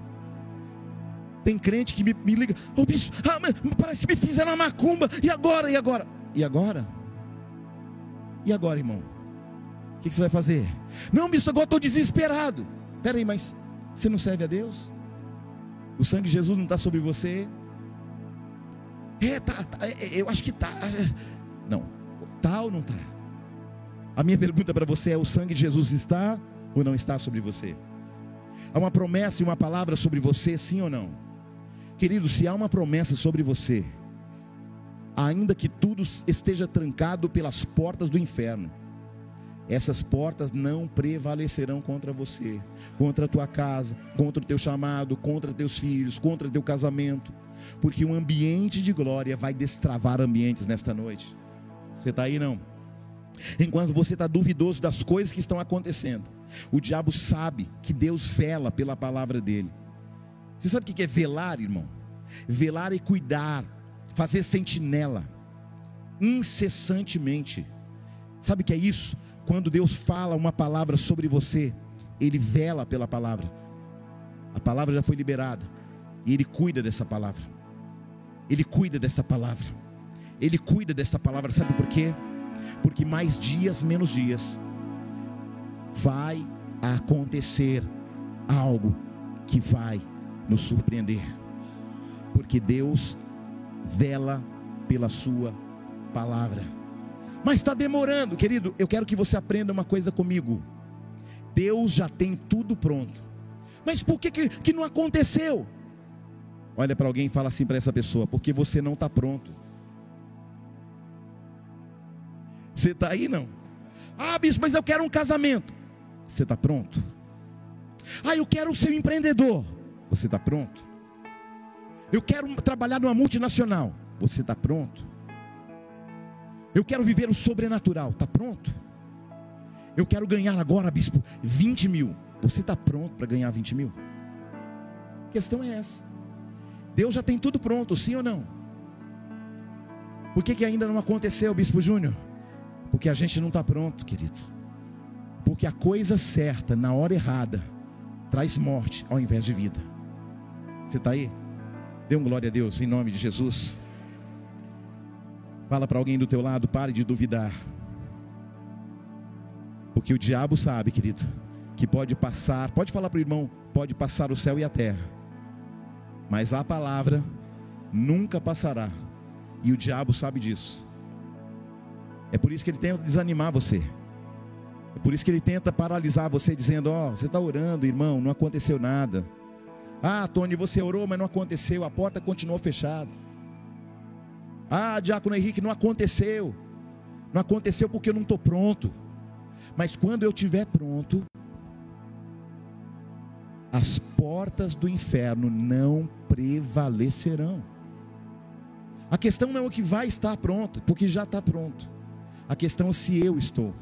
Tem crente que me, me liga, oh, bicho, ah, parece que me fizeram uma macumba, e agora, e agora? E agora? E agora, irmão? O que, que você vai fazer? Não, bicho, agora estou desesperado. Peraí, mas você não serve a Deus? O sangue de Jesus não está sobre você? É, tá, tá, é, é, eu acho que tá. Não, tá ou não tá? A minha pergunta para você é: o sangue de Jesus está ou não está sobre você? Há uma promessa e uma palavra sobre você, sim ou não? Querido, se há uma promessa sobre você, ainda que tudo esteja trancado pelas portas do inferno, essas portas não prevalecerão contra você, contra a tua casa, contra o teu chamado, contra teus filhos, contra teu casamento porque um ambiente de glória vai destravar ambientes nesta noite. Você está aí não? Enquanto você está duvidoso das coisas que estão acontecendo, o diabo sabe que Deus vela pela palavra dele. Você sabe o que é velar, irmão? Velar e cuidar, fazer sentinela, incessantemente. Sabe o que é isso? Quando Deus fala uma palavra sobre você, Ele vela pela palavra. A palavra já foi liberada E Ele cuida dessa palavra. Ele cuida dessa palavra. Ele cuida desta palavra, sabe por quê? Porque mais dias, menos dias, vai acontecer algo que vai nos surpreender. Porque Deus vela pela Sua palavra. Mas está demorando, querido. Eu quero que você aprenda uma coisa comigo. Deus já tem tudo pronto. Mas por que, que, que não aconteceu? Olha para alguém e fala assim para essa pessoa: porque você não está pronto. Você está aí não? Ah, bispo, mas eu quero um casamento. Você está pronto? Ah, eu quero ser um empreendedor. Você está pronto? Eu quero trabalhar numa multinacional. Você está pronto? Eu quero viver o sobrenatural. Está pronto? Eu quero ganhar agora, bispo, 20 mil. Você está pronto para ganhar 20 mil? A questão é essa. Deus já tem tudo pronto, sim ou não? Por que, que ainda não aconteceu, bispo Júnior? Porque a gente não está pronto, querido. Porque a coisa certa, na hora errada, traz morte ao invés de vida. Você está aí? Dê um glória a Deus em nome de Jesus. Fala para alguém do teu lado, pare de duvidar. Porque o diabo sabe, querido, que pode passar, pode falar para o irmão, pode passar o céu e a terra. Mas a palavra nunca passará. E o diabo sabe disso. É por isso que ele tenta desanimar você. É por isso que ele tenta paralisar você, dizendo: Ó, oh, você está orando, irmão, não aconteceu nada. Ah, Tony, você orou, mas não aconteceu, a porta continuou fechada. Ah, Diácono Henrique, não aconteceu. Não aconteceu porque eu não estou pronto. Mas quando eu estiver pronto, as portas do inferno não prevalecerão. A questão não é o que vai estar pronto, porque já está pronto. A questão é se eu estou.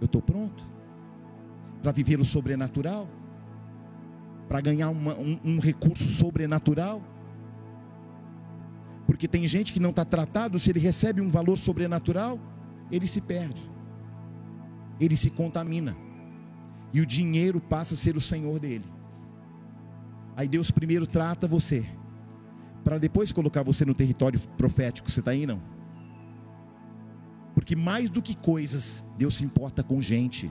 Eu estou pronto para viver o sobrenatural, para ganhar uma, um, um recurso sobrenatural. Porque tem gente que não está tratado, se ele recebe um valor sobrenatural, ele se perde, ele se contamina, e o dinheiro passa a ser o senhor dele. Aí Deus primeiro trata você, para depois colocar você no território profético. Você está aí não? Porque mais do que coisas, Deus se importa com gente.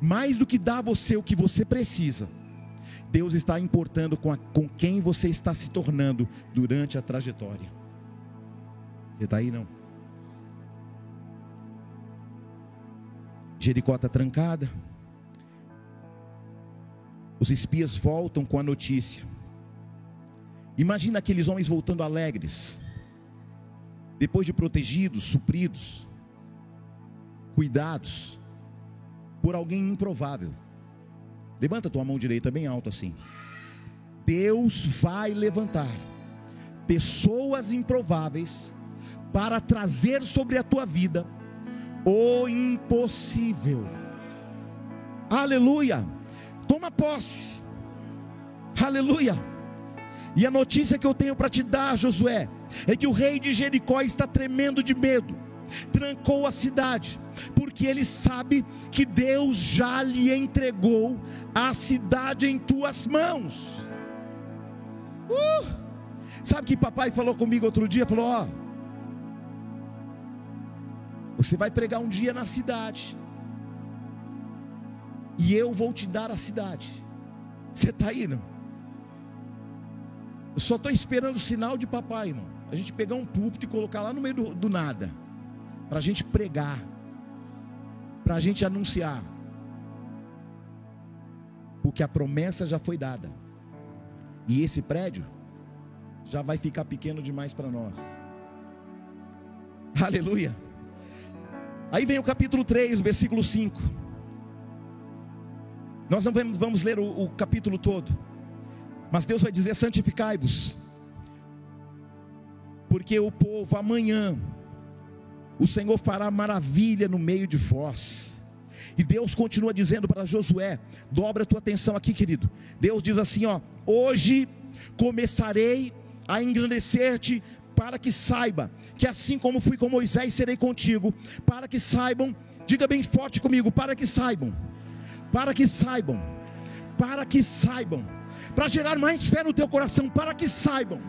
Mais do que dar a você o que você precisa, Deus está importando com, a, com quem você está se tornando durante a trajetória. Você está aí não? Jericó está trancada. Os espias voltam com a notícia. Imagina aqueles homens voltando alegres, depois de protegidos, supridos, cuidados por alguém improvável. Levanta tua mão direita bem alto assim. Deus vai levantar pessoas improváveis para trazer sobre a tua vida o impossível. Aleluia. Toma posse. Aleluia. E a notícia que eu tenho para te dar, Josué, é que o rei de Jericó está tremendo de medo, trancou a cidade, porque ele sabe que Deus já lhe entregou a cidade em tuas mãos. Uh! Sabe que papai falou comigo outro dia? Falou: Ó, você vai pregar um dia na cidade, e eu vou te dar a cidade. Você está aí, não? Eu só estou esperando o sinal de papai, irmão. A gente pegar um púlpito e colocar lá no meio do, do nada, para a gente pregar, para a gente anunciar, porque a promessa já foi dada, e esse prédio já vai ficar pequeno demais para nós. (laughs) Aleluia. Aí vem o capítulo 3, versículo 5. Nós não vamos ler o, o capítulo todo, mas Deus vai dizer: santificai-vos, porque o povo amanhã, o Senhor fará maravilha no meio de vós. E Deus continua dizendo para Josué: dobra a tua atenção aqui, querido. Deus diz assim: ó, hoje começarei a engrandecer-te para que saiba que assim como fui com Moisés, serei contigo, para que saibam, diga bem forte comigo, para que saibam para que saibam, para que saibam para gerar mais fé no teu coração, para que saibam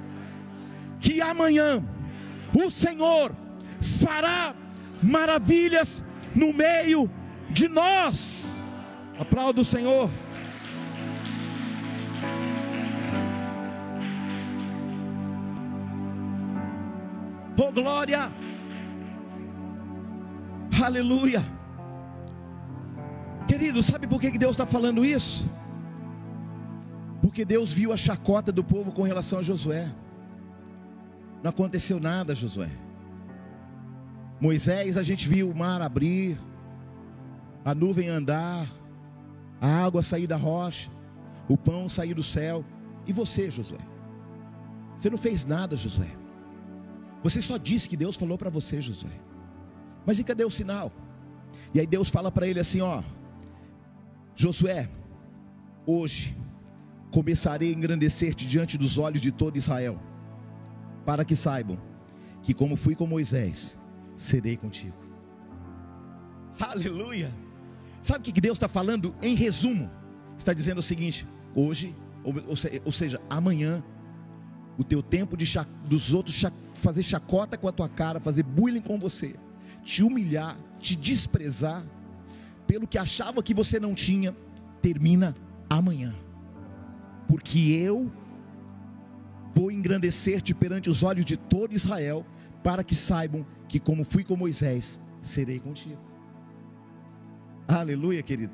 que amanhã o Senhor fará maravilhas no meio de nós. Aplauda o Senhor. Oh glória! Aleluia! Querido, sabe por que Deus está falando isso? Porque Deus viu a chacota do povo com relação a Josué. Não aconteceu nada, Josué. Moisés, a gente viu o mar abrir, a nuvem andar, a água sair da rocha, o pão sair do céu. E você, Josué? Você não fez nada, Josué. Você só disse que Deus falou para você, Josué. Mas e cadê o sinal? E aí Deus fala para ele assim: Ó, Josué, hoje começarei a engrandecer-te diante dos olhos de todo Israel, para que saibam que, como fui com Moisés, serei contigo. Aleluia! Sabe o que Deus está falando? Em resumo, está dizendo o seguinte: hoje, ou, seja, amanhã, o teu tempo de dos outros fazer chacota com a tua cara, fazer bullying com você, te humilhar, te desprezar, pelo que achava que você não tinha, termina amanhã. Porque eu vou engrandecer-te perante os olhos de todo Israel, para que saibam que, como fui com Moisés, serei contigo. Aleluia, querido.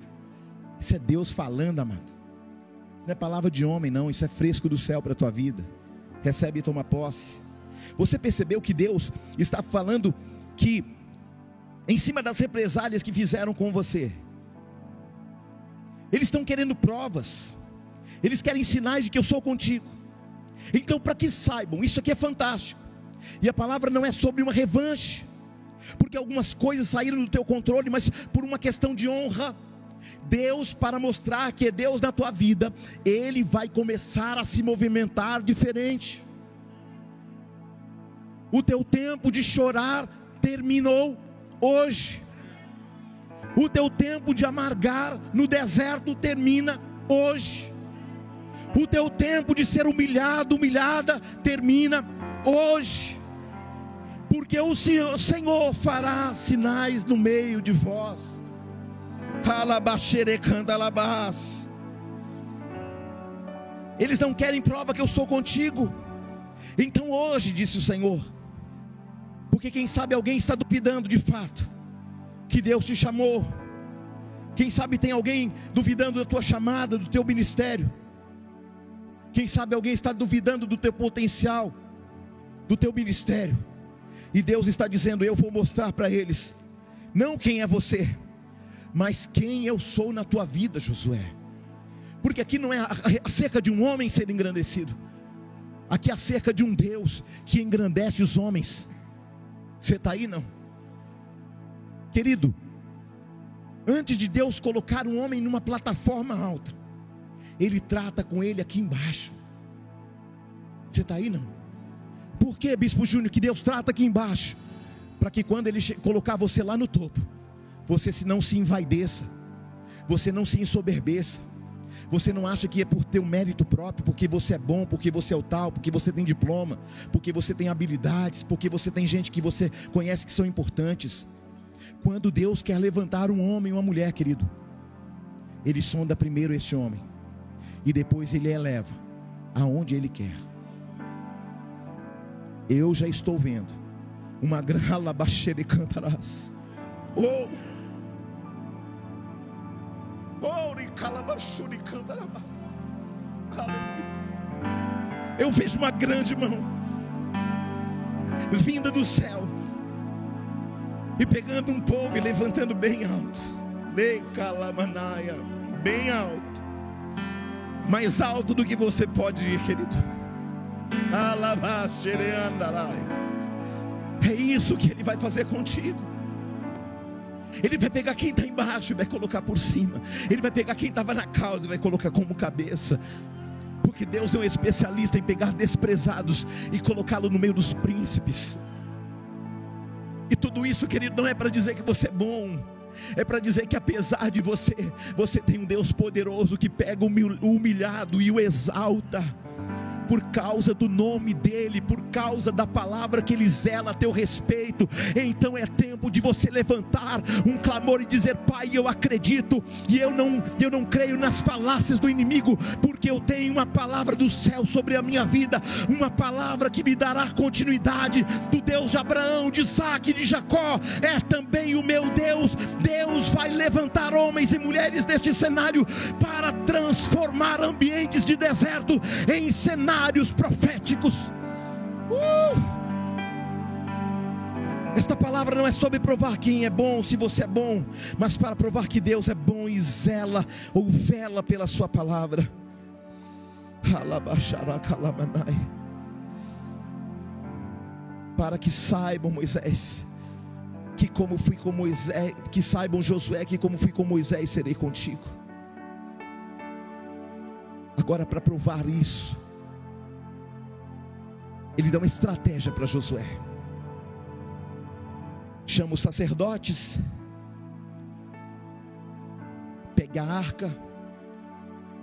Isso é Deus falando, amado. Isso não é palavra de homem, não. Isso é fresco do céu para a tua vida. Recebe e toma posse. Você percebeu que Deus está falando que, em cima das represálias que fizeram com você, eles estão querendo provas, eles querem sinais de que eu sou contigo. Então, para que saibam, isso aqui é fantástico. E a palavra não é sobre uma revanche, porque algumas coisas saíram do teu controle, mas por uma questão de honra. Deus, para mostrar que é Deus na tua vida, Ele vai começar a se movimentar diferente. O teu tempo de chorar terminou hoje. O teu tempo de amargar no deserto termina hoje. O teu tempo de ser humilhado, humilhada, termina hoje. Porque o Senhor, o Senhor fará sinais no meio de vós. Eles não querem prova que eu sou contigo. Então hoje, disse o Senhor, porque quem sabe alguém está duvidando de fato que Deus te chamou. Quem sabe tem alguém duvidando da tua chamada, do teu ministério. Quem sabe alguém está duvidando do teu potencial, do teu ministério. E Deus está dizendo: Eu vou mostrar para eles, não quem é você, mas quem eu sou na tua vida, Josué. Porque aqui não é acerca de um homem ser engrandecido, aqui é acerca de um Deus que engrandece os homens. Você está aí não? Querido, antes de Deus colocar um homem numa plataforma alta, Ele trata com ele aqui embaixo. Você está aí não? Por que, Bispo Júnior, que Deus trata aqui embaixo? Para que quando Ele colocar você lá no topo, você se não se envaideça, você não se ensoberbeça, você não acha que é por teu mérito próprio, porque você é bom, porque você é o tal, porque você tem diploma, porque você tem habilidades, porque você tem gente que você conhece que são importantes. Quando Deus quer levantar um homem ou uma mulher, querido, Ele sonda primeiro esse homem e depois Ele eleva aonde Ele quer. Eu já estou vendo uma grala baixeira e cantarás. Oh! Eu vejo uma grande mão vinda do céu e pegando um povo e levantando bem alto. bem alto. Mais alto do que você pode ir, querido. É isso que ele vai fazer contigo. Ele vai pegar quem está embaixo e vai colocar por cima. Ele vai pegar quem estava na cauda e vai colocar como cabeça. Porque Deus é um especialista em pegar desprezados e colocá-lo no meio dos príncipes. E tudo isso, querido, não é para dizer que você é bom, é para dizer que apesar de você, você tem um Deus poderoso que pega o humilhado e o exalta por causa do nome dEle, por causa da palavra que Ele zela a teu respeito. Então é tempo de você levantar um clamor e dizer: Pai, eu acredito, e eu não, eu não creio nas falácias do inimigo, porque eu tenho uma palavra do céu sobre a minha vida, uma palavra que me dará continuidade do Deus de Abraão, de Isaac de Jacó, é também o meu Deus. Deus vai levantar homens e mulheres neste cenário para transformar ambientes de deserto em cenários cenários proféticos. Uh! Esta palavra não é sobre provar quem é bom, se você é bom, mas para provar que Deus é bom e zela ou vela pela sua palavra. Para que saibam Moisés, que como fui com Moisés, que saibam Josué, que como fui com Moisés, serei contigo. Agora para provar isso, ele dá uma estratégia para Josué. Chama os sacerdotes, pega a arca,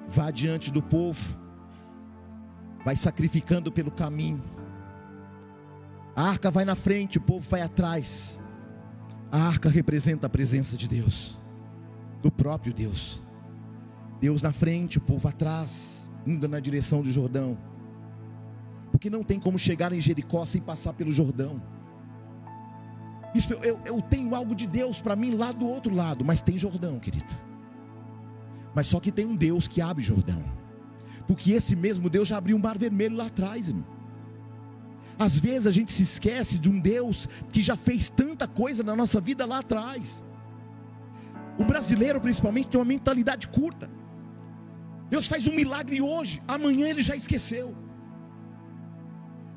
vá diante do povo, vai sacrificando pelo caminho. A arca vai na frente, o povo vai atrás. A arca representa a presença de Deus, do próprio Deus. Deus na frente, o povo atrás, indo na direção do Jordão porque não tem como chegar em Jericó sem passar pelo Jordão. Isso, eu, eu tenho algo de Deus para mim lá do outro lado, mas tem Jordão, querido. Mas só que tem um Deus que abre Jordão, porque esse mesmo Deus já abriu um mar vermelho lá atrás, irmão. Às vezes a gente se esquece de um Deus que já fez tanta coisa na nossa vida lá atrás. O brasileiro, principalmente, tem uma mentalidade curta. Deus faz um milagre hoje, amanhã ele já esqueceu.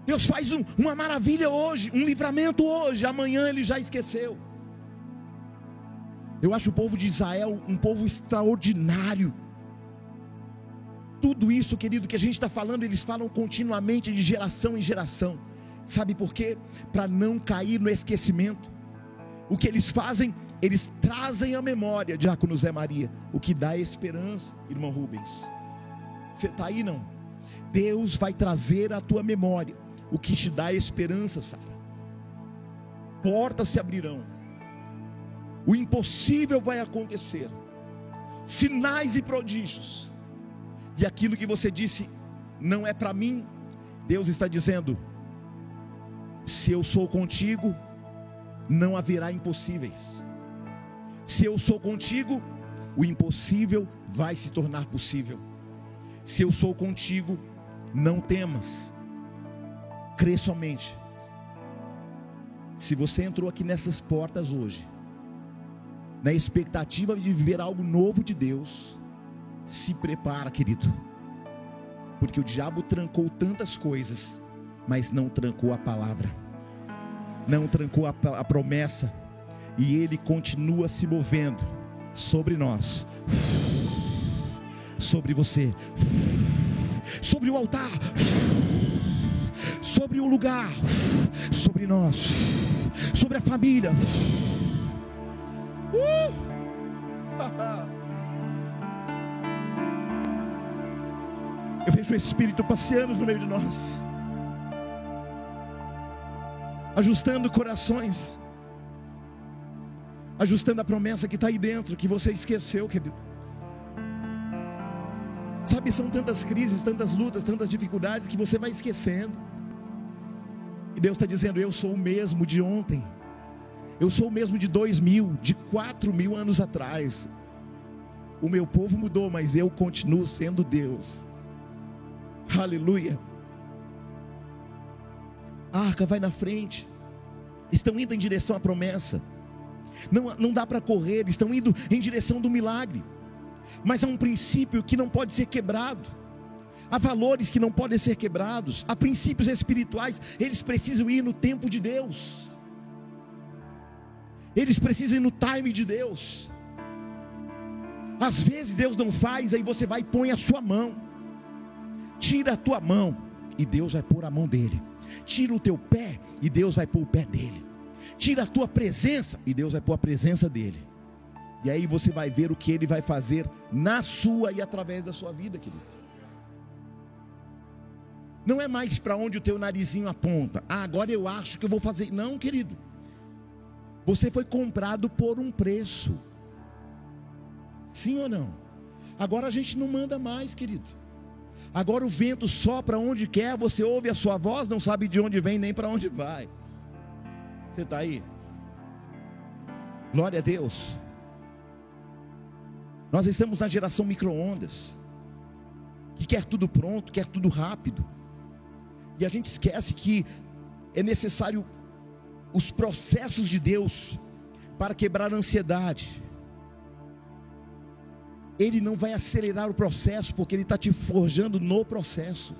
Deus faz um, uma maravilha hoje, um livramento hoje, amanhã ele já esqueceu. Eu acho o povo de Israel um povo extraordinário. Tudo isso, querido, que a gente está falando, eles falam continuamente de geração em geração. Sabe por quê? Para não cair no esquecimento. O que eles fazem? Eles trazem a memória, Diácono Zé Maria, o que dá esperança, irmão Rubens. Você está aí não? Deus vai trazer a tua memória o que te dá esperança, Sara. Portas se abrirão, o impossível vai acontecer, sinais e prodígios, e aquilo que você disse não é para mim, Deus está dizendo: se eu sou contigo, não haverá impossíveis. Se eu sou contigo, o impossível vai se tornar possível. Se eu sou contigo, não temas, crê somente. Se você entrou aqui nessas portas hoje, na expectativa de viver algo novo de Deus, se prepara, querido, porque o diabo trancou tantas coisas, mas não trancou a palavra, não trancou a, a promessa, e ele continua se movendo sobre nós, sobre você, sobre o altar sobre o lugar, sobre nós, sobre a família. Uh! (laughs) Eu vejo o Espírito passeando no meio de nós, ajustando corações, ajustando a promessa que está aí dentro, que você esqueceu, querido. Sabe, são tantas crises, tantas lutas, tantas dificuldades que você vai esquecendo. E Deus está dizendo: Eu sou o mesmo de ontem. Eu sou o mesmo de dois mil, de quatro mil anos atrás. O meu povo mudou, mas eu continuo sendo Deus. Aleluia. A arca vai na frente. Estão indo em direção à promessa. Não, não dá para correr, estão indo em direção do milagre. Mas há um princípio que não pode ser quebrado há valores que não podem ser quebrados, há princípios espirituais, eles precisam ir no tempo de Deus, eles precisam ir no time de Deus. Às vezes Deus não faz, aí você vai e põe a sua mão, tira a tua mão, e Deus vai pôr a mão dele, tira o teu pé, e Deus vai pôr o pé dele, tira a tua presença, e Deus vai pôr a presença dele. E aí você vai ver o que ele vai fazer na sua e através da sua vida, querido. Não é mais para onde o teu narizinho aponta. Ah, agora eu acho que eu vou fazer. Não, querido. Você foi comprado por um preço. Sim ou não? Agora a gente não manda mais, querido. Agora o vento sopra onde quer, você ouve a sua voz, não sabe de onde vem nem para onde vai. Você está aí? Glória a Deus. Nós estamos na geração micro-ondas, que quer tudo pronto, quer tudo rápido. E a gente esquece que é necessário os processos de Deus para quebrar a ansiedade. Ele não vai acelerar o processo, porque Ele está te forjando no processo.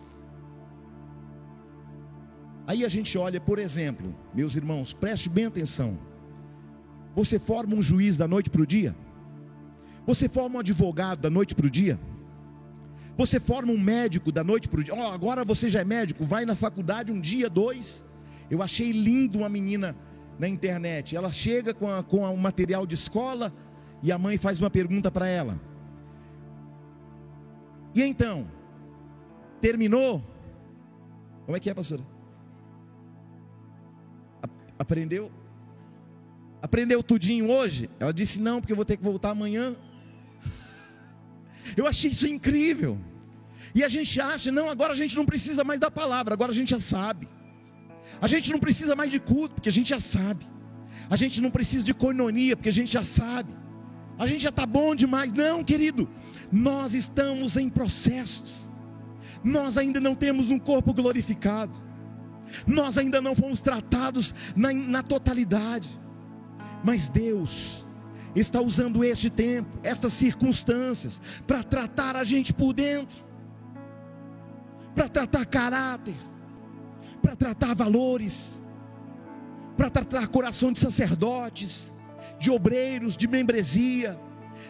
Aí a gente olha, por exemplo, meus irmãos, preste bem atenção. Você forma um juiz da noite para o dia? Você forma um advogado da noite para o dia? Você forma um médico da noite para o dia? Oh, agora você já é médico, vai na faculdade um dia, dois. Eu achei lindo uma menina na internet. Ela chega com, a, com o material de escola e a mãe faz uma pergunta para ela. E então? Terminou? Como é que é, pastora? Aprendeu? Aprendeu tudinho hoje? Ela disse: Não, porque eu vou ter que voltar amanhã. Eu achei isso incrível. E a gente acha, não, agora a gente não precisa mais da palavra, agora a gente já sabe. A gente não precisa mais de culto, porque a gente já sabe. A gente não precisa de coinonia, porque a gente já sabe. A gente já está bom demais. Não, querido, nós estamos em processos. Nós ainda não temos um corpo glorificado. Nós ainda não fomos tratados na, na totalidade. Mas Deus está usando este tempo, estas circunstâncias, para tratar a gente por dentro, para tratar caráter, para tratar valores, para tratar coração de sacerdotes, de obreiros, de membresia,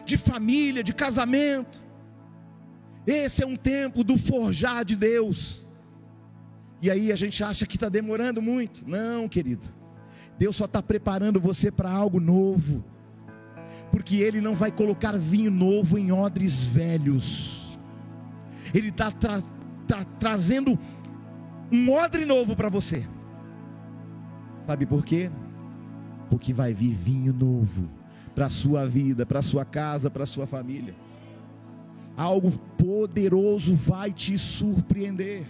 de família, de casamento. Esse é um tempo do forjar de Deus. E aí a gente acha que está demorando muito. Não, querido. Deus só está preparando você para algo novo porque Ele não vai colocar vinho novo em odres velhos, Ele está tra tá trazendo um odre novo para você. Sabe por quê? Porque vai vir vinho novo para a sua vida, para a sua casa, para a sua família. Algo poderoso vai te surpreender.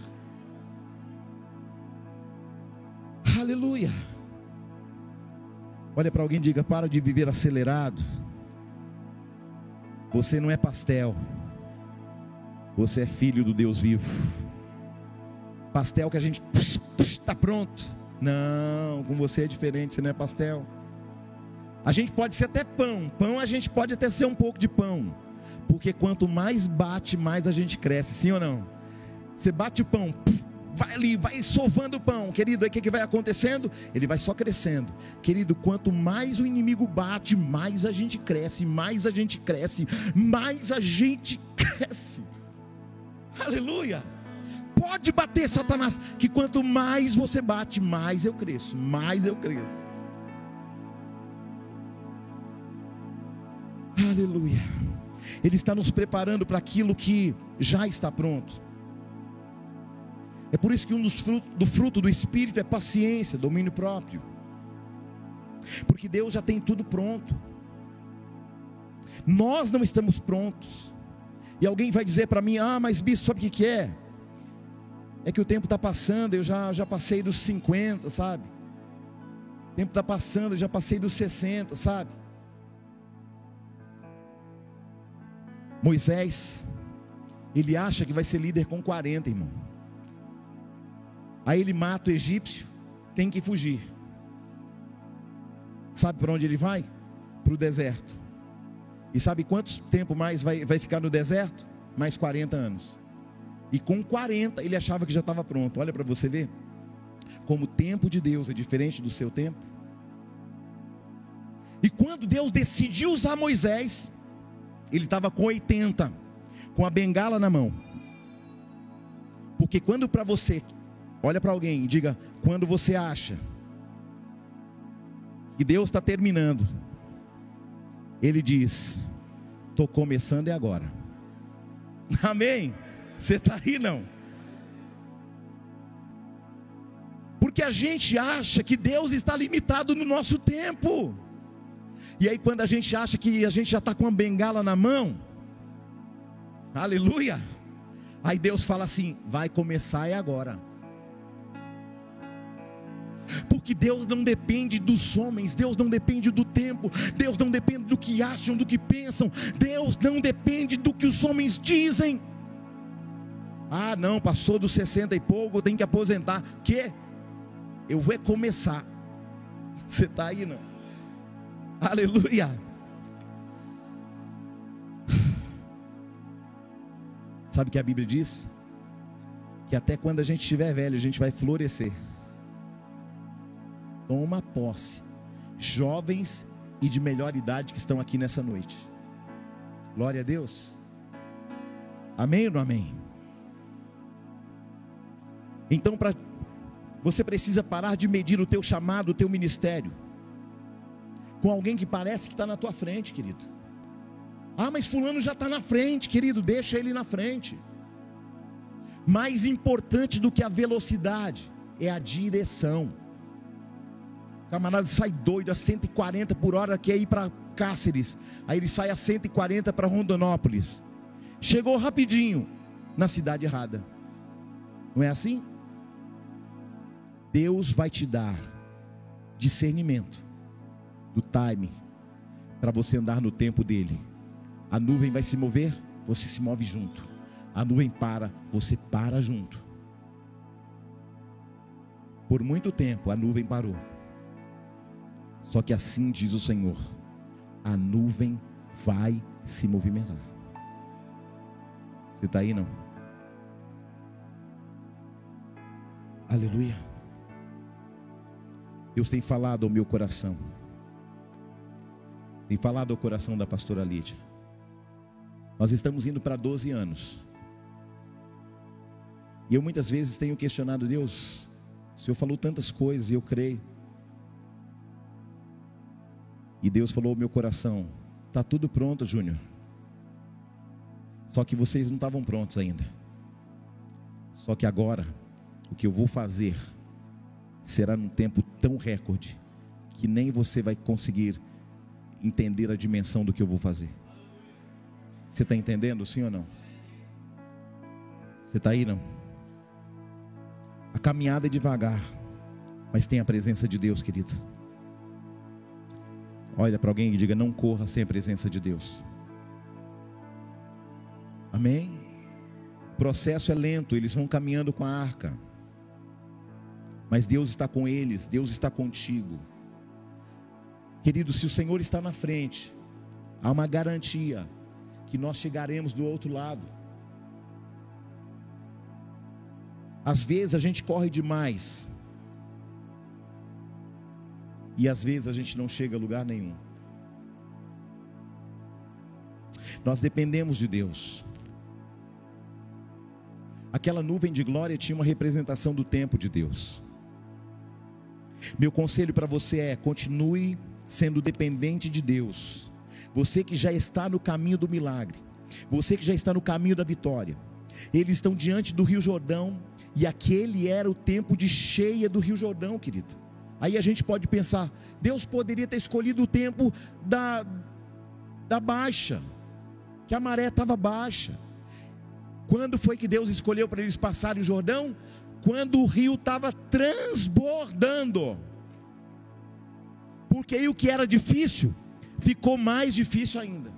Aleluia. Olha para alguém e diga: para de viver acelerado. Você não é pastel. Você é filho do Deus vivo. Pastel que a gente está pronto. Não, com você é diferente, você não é pastel. A gente pode ser até pão. Pão a gente pode até ser um pouco de pão. Porque quanto mais bate, mais a gente cresce, sim ou não? Você bate o pão, vai ali, vai sovando o pão, querido. Aí o que, que vai acontecendo? Ele vai só crescendo, querido. Quanto mais o inimigo bate, mais a gente cresce, mais a gente cresce, mais a gente (laughs) cresce. Aleluia. Pode bater, Satanás, que quanto mais você bate, mais eu cresço, mais eu cresço. Aleluia. Ele está nos preparando para aquilo que já está pronto. É por isso que um dos frutos do fruto do Espírito é paciência, domínio próprio. Porque Deus já tem tudo pronto. Nós não estamos prontos. E alguém vai dizer para mim: Ah, mas bispo, sabe o que, que é? É que o tempo está passando, eu já, já passei dos 50, sabe? O tempo está passando, eu já passei dos 60, sabe? Moisés, ele acha que vai ser líder com 40, irmão. Aí ele mata o egípcio, tem que fugir. Sabe para onde ele vai? Para o deserto. E sabe quantos tempo mais vai, vai ficar no deserto? Mais 40 anos. E com 40 ele achava que já estava pronto. Olha para você ver. Como o tempo de Deus é diferente do seu tempo. E quando Deus decidiu usar Moisés, ele estava com 80, com a bengala na mão. Porque quando para você Olha para alguém e diga: quando você acha que Deus está terminando, Ele diz: Estou começando é agora. (laughs) Amém? Você está aí não? Porque a gente acha que Deus está limitado no nosso tempo. E aí, quando a gente acha que a gente já está com uma bengala na mão, aleluia. Aí Deus fala assim: vai começar é agora. Porque Deus não depende dos homens, Deus não depende do tempo, Deus não depende do que acham, do que pensam, Deus não depende do que os homens dizem. Ah, não, passou dos 60 e pouco, tem que aposentar. Que? Eu vou começar. (laughs) Você está aí, não? Aleluia. (sighs) Sabe o que a Bíblia diz? Que até quando a gente estiver velho, a gente vai florescer. Toma posse. Jovens e de melhor idade que estão aqui nessa noite. Glória a Deus. Amém ou não amém? Então, para você precisa parar de medir o teu chamado, o teu ministério, com alguém que parece que está na tua frente, querido. Ah, mas fulano já está na frente, querido, deixa ele na frente. Mais importante do que a velocidade é a direção. Camarada sai doido a 140 por hora, quer ir para Cáceres. Aí ele sai a 140 para Rondonópolis. Chegou rapidinho na cidade errada. Não é assim? Deus vai te dar discernimento do time para você andar no tempo dele. A nuvem vai se mover, você se move junto. A nuvem para, você para junto. Por muito tempo a nuvem parou. Só que assim diz o Senhor: a nuvem vai se movimentar. Você está aí não? Aleluia. Deus tem falado ao meu coração. Tem falado ao coração da pastora Lídia. Nós estamos indo para 12 anos. E eu muitas vezes tenho questionado Deus, o Senhor falou tantas coisas e eu creio. E Deus falou ao meu coração: está tudo pronto, Júnior. Só que vocês não estavam prontos ainda. Só que agora, o que eu vou fazer será num tempo tão recorde que nem você vai conseguir entender a dimensão do que eu vou fazer. Você está entendendo, sim ou não? Você está aí, não? A caminhada é devagar, mas tem a presença de Deus, querido. Olha para alguém e diga: não corra sem a presença de Deus. Amém? O processo é lento, eles vão caminhando com a arca mas Deus está com eles, Deus está contigo. Querido, se o Senhor está na frente, há uma garantia que nós chegaremos do outro lado. Às vezes a gente corre demais, e às vezes a gente não chega a lugar nenhum. Nós dependemos de Deus. Aquela nuvem de glória tinha uma representação do tempo de Deus. Meu conselho para você é: continue sendo dependente de Deus. Você que já está no caminho do milagre, você que já está no caminho da vitória. Eles estão diante do Rio Jordão e aquele era o tempo de cheia do Rio Jordão, querido. Aí a gente pode pensar: Deus poderia ter escolhido o tempo da, da baixa, que a maré estava baixa. Quando foi que Deus escolheu para eles passarem o Jordão? quando o rio estava transbordando. Porque aí o que era difícil ficou mais difícil ainda.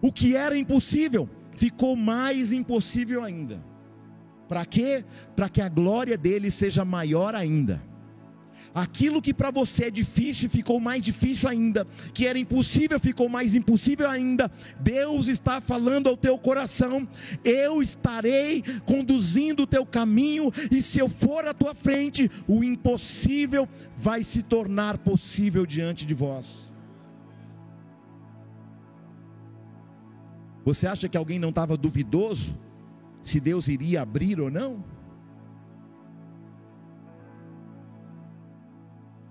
O que era impossível ficou mais impossível ainda. Para quê? Para que a glória dele seja maior ainda. Aquilo que para você é difícil ficou mais difícil ainda, que era impossível ficou mais impossível ainda. Deus está falando ao teu coração: eu estarei conduzindo o teu caminho, e se eu for à tua frente, o impossível vai se tornar possível diante de vós. Você acha que alguém não estava duvidoso se Deus iria abrir ou não?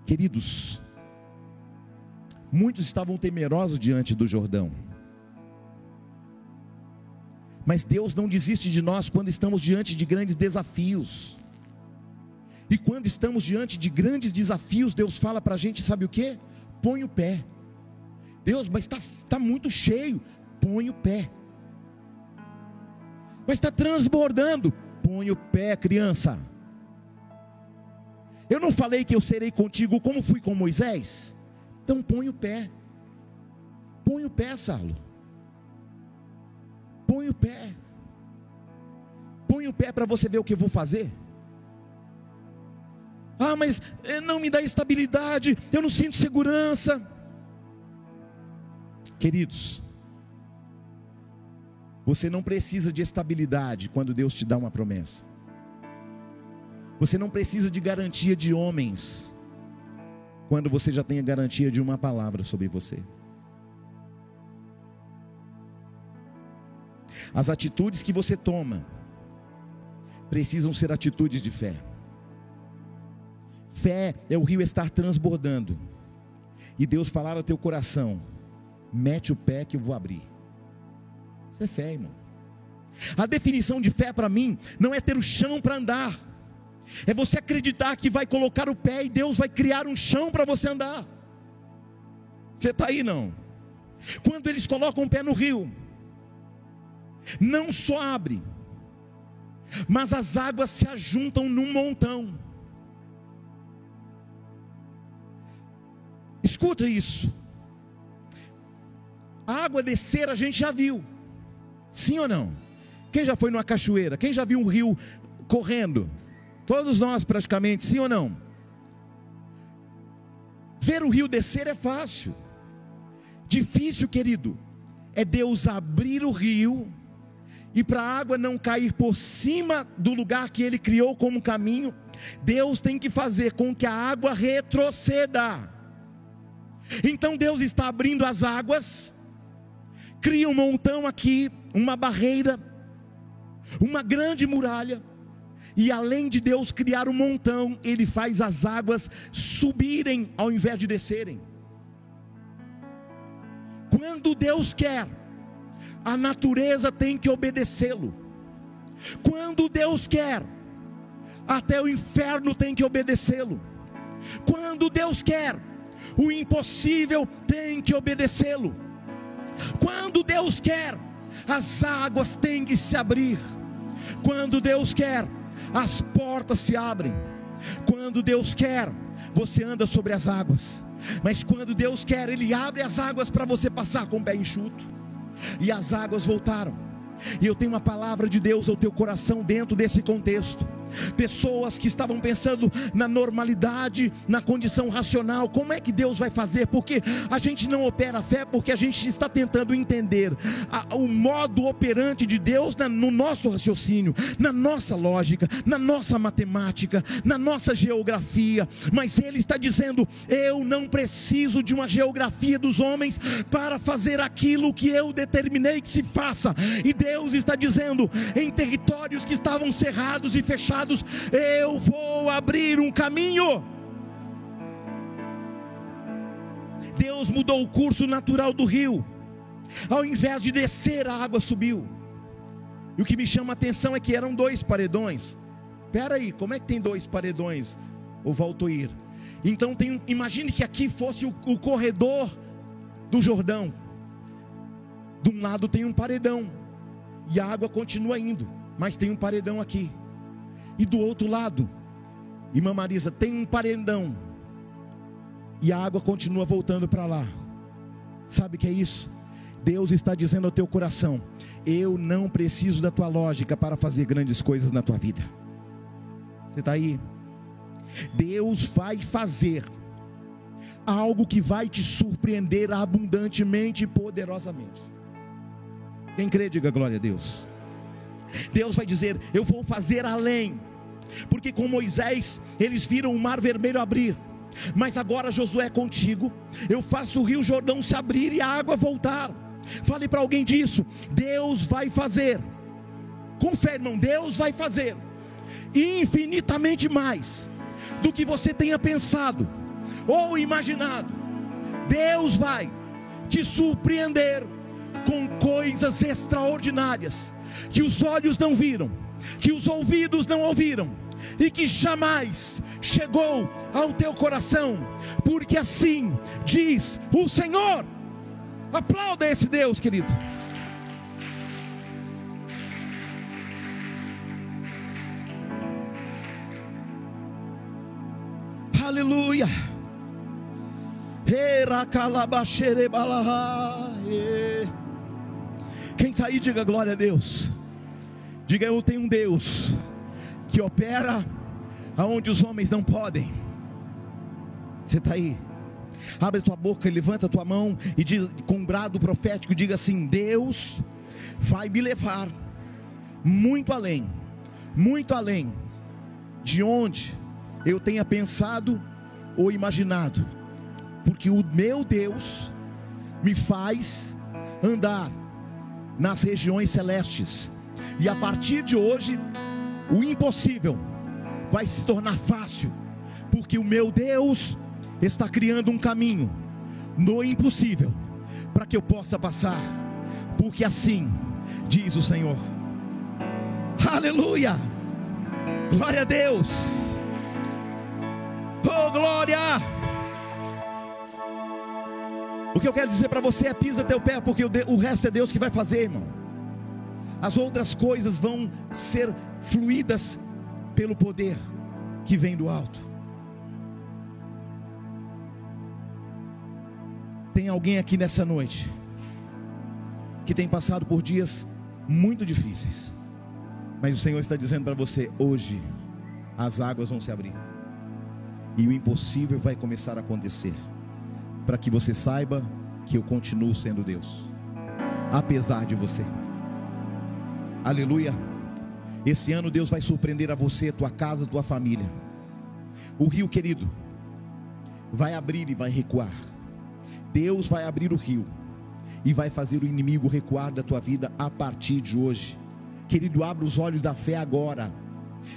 Queridos, Muitos estavam temerosos diante do Jordão. Mas Deus não desiste de nós quando estamos diante de grandes desafios. E quando estamos diante de grandes desafios, Deus fala para a gente: sabe o que? Põe o pé. Deus, mas está tá muito cheio. Põe o pé. Mas está transbordando. Põe o pé, criança. Eu não falei que eu serei contigo como fui com Moisés? Então põe o pé. Põe o pé, Salo. Põe o pé. Põe o pé para você ver o que eu vou fazer. Ah, mas eh, não me dá estabilidade, eu não sinto segurança. Queridos, você não precisa de estabilidade quando Deus te dá uma promessa. Você não precisa de garantia de homens quando você já tem a garantia de uma palavra sobre você. As atitudes que você toma precisam ser atitudes de fé. Fé é o rio estar transbordando. E Deus falar ao teu coração: mete o pé que eu vou abrir. Isso é fé, irmão. A definição de fé para mim não é ter o chão para andar, é você acreditar que vai colocar o pé e Deus vai criar um chão para você andar. Você está aí não? Quando eles colocam o pé no rio, não só abre, mas as águas se ajuntam num montão. Escuta isso. A água descer a gente já viu. Sim ou não? Quem já foi numa cachoeira? Quem já viu um rio correndo? Todos nós praticamente, sim ou não? Ver o rio descer é fácil. Difícil, querido, é Deus abrir o rio e para a água não cair por cima do lugar que ele criou como caminho, Deus tem que fazer com que a água retroceda. Então Deus está abrindo as águas, cria um montão aqui, uma barreira, uma grande muralha, e além de Deus criar um montão, Ele faz as águas subirem ao invés de descerem. Quando Deus quer, a natureza tem que obedecê-lo. Quando Deus quer, até o inferno tem que obedecê-lo. Quando Deus quer, o impossível tem que obedecê-lo. Quando Deus quer, as águas têm que se abrir. Quando Deus quer, as portas se abrem. Quando Deus quer, você anda sobre as águas. Mas quando Deus quer, Ele abre as águas para você passar com o pé enxuto. E as águas voltaram. E eu tenho uma palavra de Deus ao teu coração dentro desse contexto pessoas que estavam pensando na normalidade, na condição racional. Como é que Deus vai fazer? Porque a gente não opera a fé porque a gente está tentando entender a, o modo operante de Deus na, no nosso raciocínio, na nossa lógica, na nossa matemática, na nossa geografia. Mas Ele está dizendo: eu não preciso de uma geografia dos homens para fazer aquilo que eu determinei que se faça. E Deus está dizendo: em territórios que estavam cerrados e fechados eu vou abrir um caminho. Deus mudou o curso natural do rio, ao invés de descer, a água subiu. E o que me chama a atenção é que eram dois paredões. Espera aí, como é que tem dois paredões, o Valtoir? Então tem, imagine que aqui fosse o, o corredor do Jordão. De um lado tem um paredão e a água continua indo, mas tem um paredão aqui. E do outro lado, irmã Marisa, tem um paredão. E a água continua voltando para lá. Sabe o que é isso? Deus está dizendo ao teu coração: Eu não preciso da tua lógica para fazer grandes coisas na tua vida. Você está aí? Deus vai fazer algo que vai te surpreender abundantemente e poderosamente. Quem crê, diga glória a Deus. Deus vai dizer: Eu vou fazer além porque com Moisés eles viram o mar vermelho abrir. Mas agora Josué é contigo, eu faço o rio Jordão se abrir e a água voltar. Fale para alguém disso. Deus vai fazer. Fé, irmão, Deus vai fazer infinitamente mais do que você tenha pensado ou imaginado. Deus vai te surpreender com coisas extraordinárias que os olhos não viram, que os ouvidos não ouviram e que jamais chegou ao teu coração, porque assim diz o Senhor. Aplauda esse Deus, querido. Aleluia. Quem está aí, diga glória a Deus. Diga eu tenho um Deus que opera aonde os homens não podem. Você está aí? Abre tua boca, levanta tua mão e diz com um brado profético, diga assim: Deus vai me levar muito além, muito além de onde eu tenha pensado ou imaginado, porque o meu Deus me faz andar nas regiões celestes, e a partir de hoje, o impossível vai se tornar fácil, porque o meu Deus está criando um caminho no impossível para que eu possa passar, porque assim diz o Senhor. Aleluia! Glória a Deus! Oh, glória! O que eu quero dizer para você é pisa teu pé, porque o, resto é Deus que vai fazer, irmão. As outras coisas vão ser fluídas pelo poder que vem do alto. Tem alguém aqui nessa noite que tem passado por dias muito difíceis, mas o Senhor está dizendo para você: hoje as águas vão se abrir e o impossível vai começar a acontecer, para que você saiba que eu continuo sendo Deus, apesar de você. Aleluia. Esse ano Deus vai surpreender a você, tua casa, tua família. O rio, querido, vai abrir e vai recuar. Deus vai abrir o rio e vai fazer o inimigo recuar da tua vida a partir de hoje. Querido, abra os olhos da fé agora.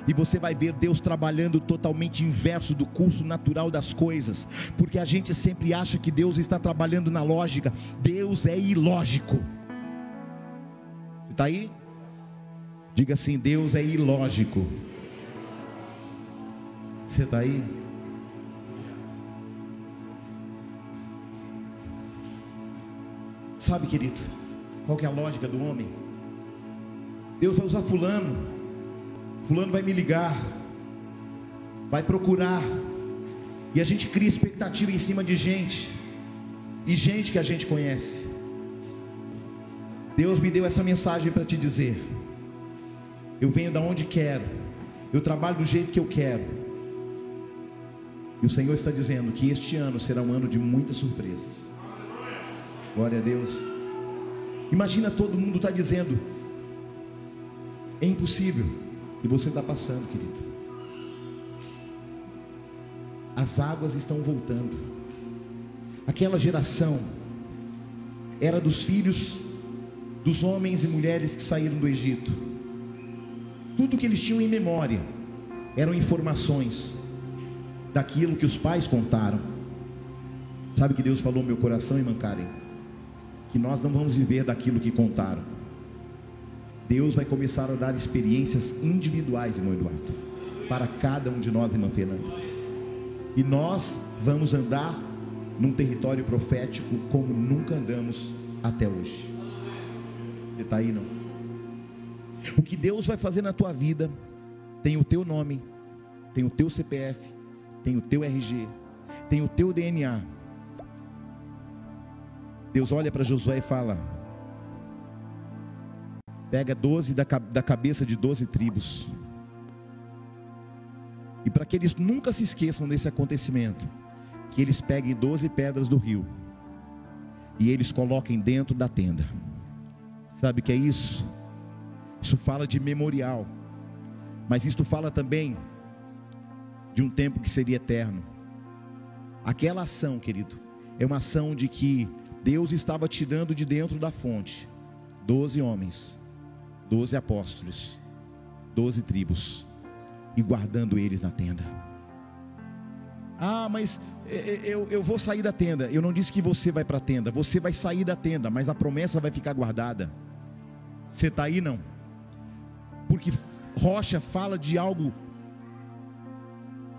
E você vai ver Deus trabalhando totalmente inverso do curso natural das coisas, porque a gente sempre acha que Deus está trabalhando na lógica. Deus é ilógico. Está aí? Diga assim: Deus é ilógico. Você está aí? Sabe, querido, qual que é a lógica do homem? Deus vai usar fulano, fulano vai me ligar, vai procurar, e a gente cria expectativa em cima de gente, e gente que a gente conhece. Deus me deu essa mensagem para te dizer: eu venho da onde quero, eu trabalho do jeito que eu quero. E o Senhor está dizendo que este ano será um ano de muitas surpresas. Glória a Deus. Imagina todo mundo está dizendo: é impossível. E você está passando, querido. As águas estão voltando. Aquela geração era dos filhos dos homens e mulheres que saíram do Egito. Tudo que eles tinham em memória eram informações daquilo que os pais contaram. Sabe que Deus falou no meu coração, irmã Karen? que nós não vamos viver daquilo que contaram. Deus vai começar a dar experiências individuais, irmão Eduardo, para cada um de nós, irmã Fernanda. E nós vamos andar num território profético como nunca andamos até hoje. Você está aí, não? O que Deus vai fazer na tua vida tem o teu nome, tem o teu CPF, tem o teu RG, tem o teu DNA Deus olha para Josué e fala: pega doze da, da cabeça de doze tribos. E para que eles nunca se esqueçam desse acontecimento, que eles peguem doze pedras do rio e eles coloquem dentro da tenda. Sabe o que é isso? Isso fala de memorial, mas isto fala também de um tempo que seria eterno. Aquela ação, querido, é uma ação de que Deus estava tirando de dentro da fonte doze homens, doze apóstolos, doze tribos e guardando eles na tenda. Ah, mas eu, eu vou sair da tenda. Eu não disse que você vai para a tenda. Você vai sair da tenda, mas a promessa vai ficar guardada. Você está aí não? Porque rocha fala de algo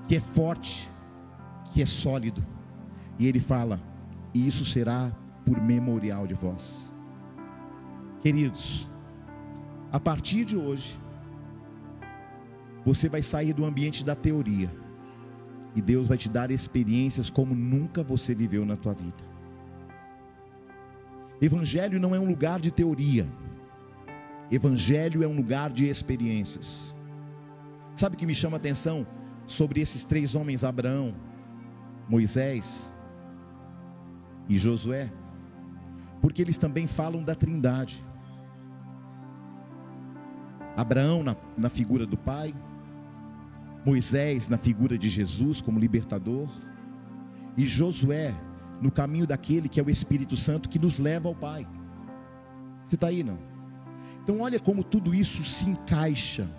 que é forte, que é sólido. E ele fala: e isso será por memorial de vós. Queridos, a partir de hoje, você vai sair do ambiente da teoria e Deus vai te dar experiências como nunca você viveu na tua vida. Evangelho não é um lugar de teoria. Evangelho é um lugar de experiências. Sabe o que me chama a atenção sobre esses três homens, Abraão, Moisés e Josué? Porque eles também falam da Trindade. Abraão na, na figura do pai, Moisés na figura de Jesus como libertador, e Josué no caminho daquele que é o Espírito Santo que nos leva ao Pai. Você está aí, não? Então, olha como tudo isso se encaixa,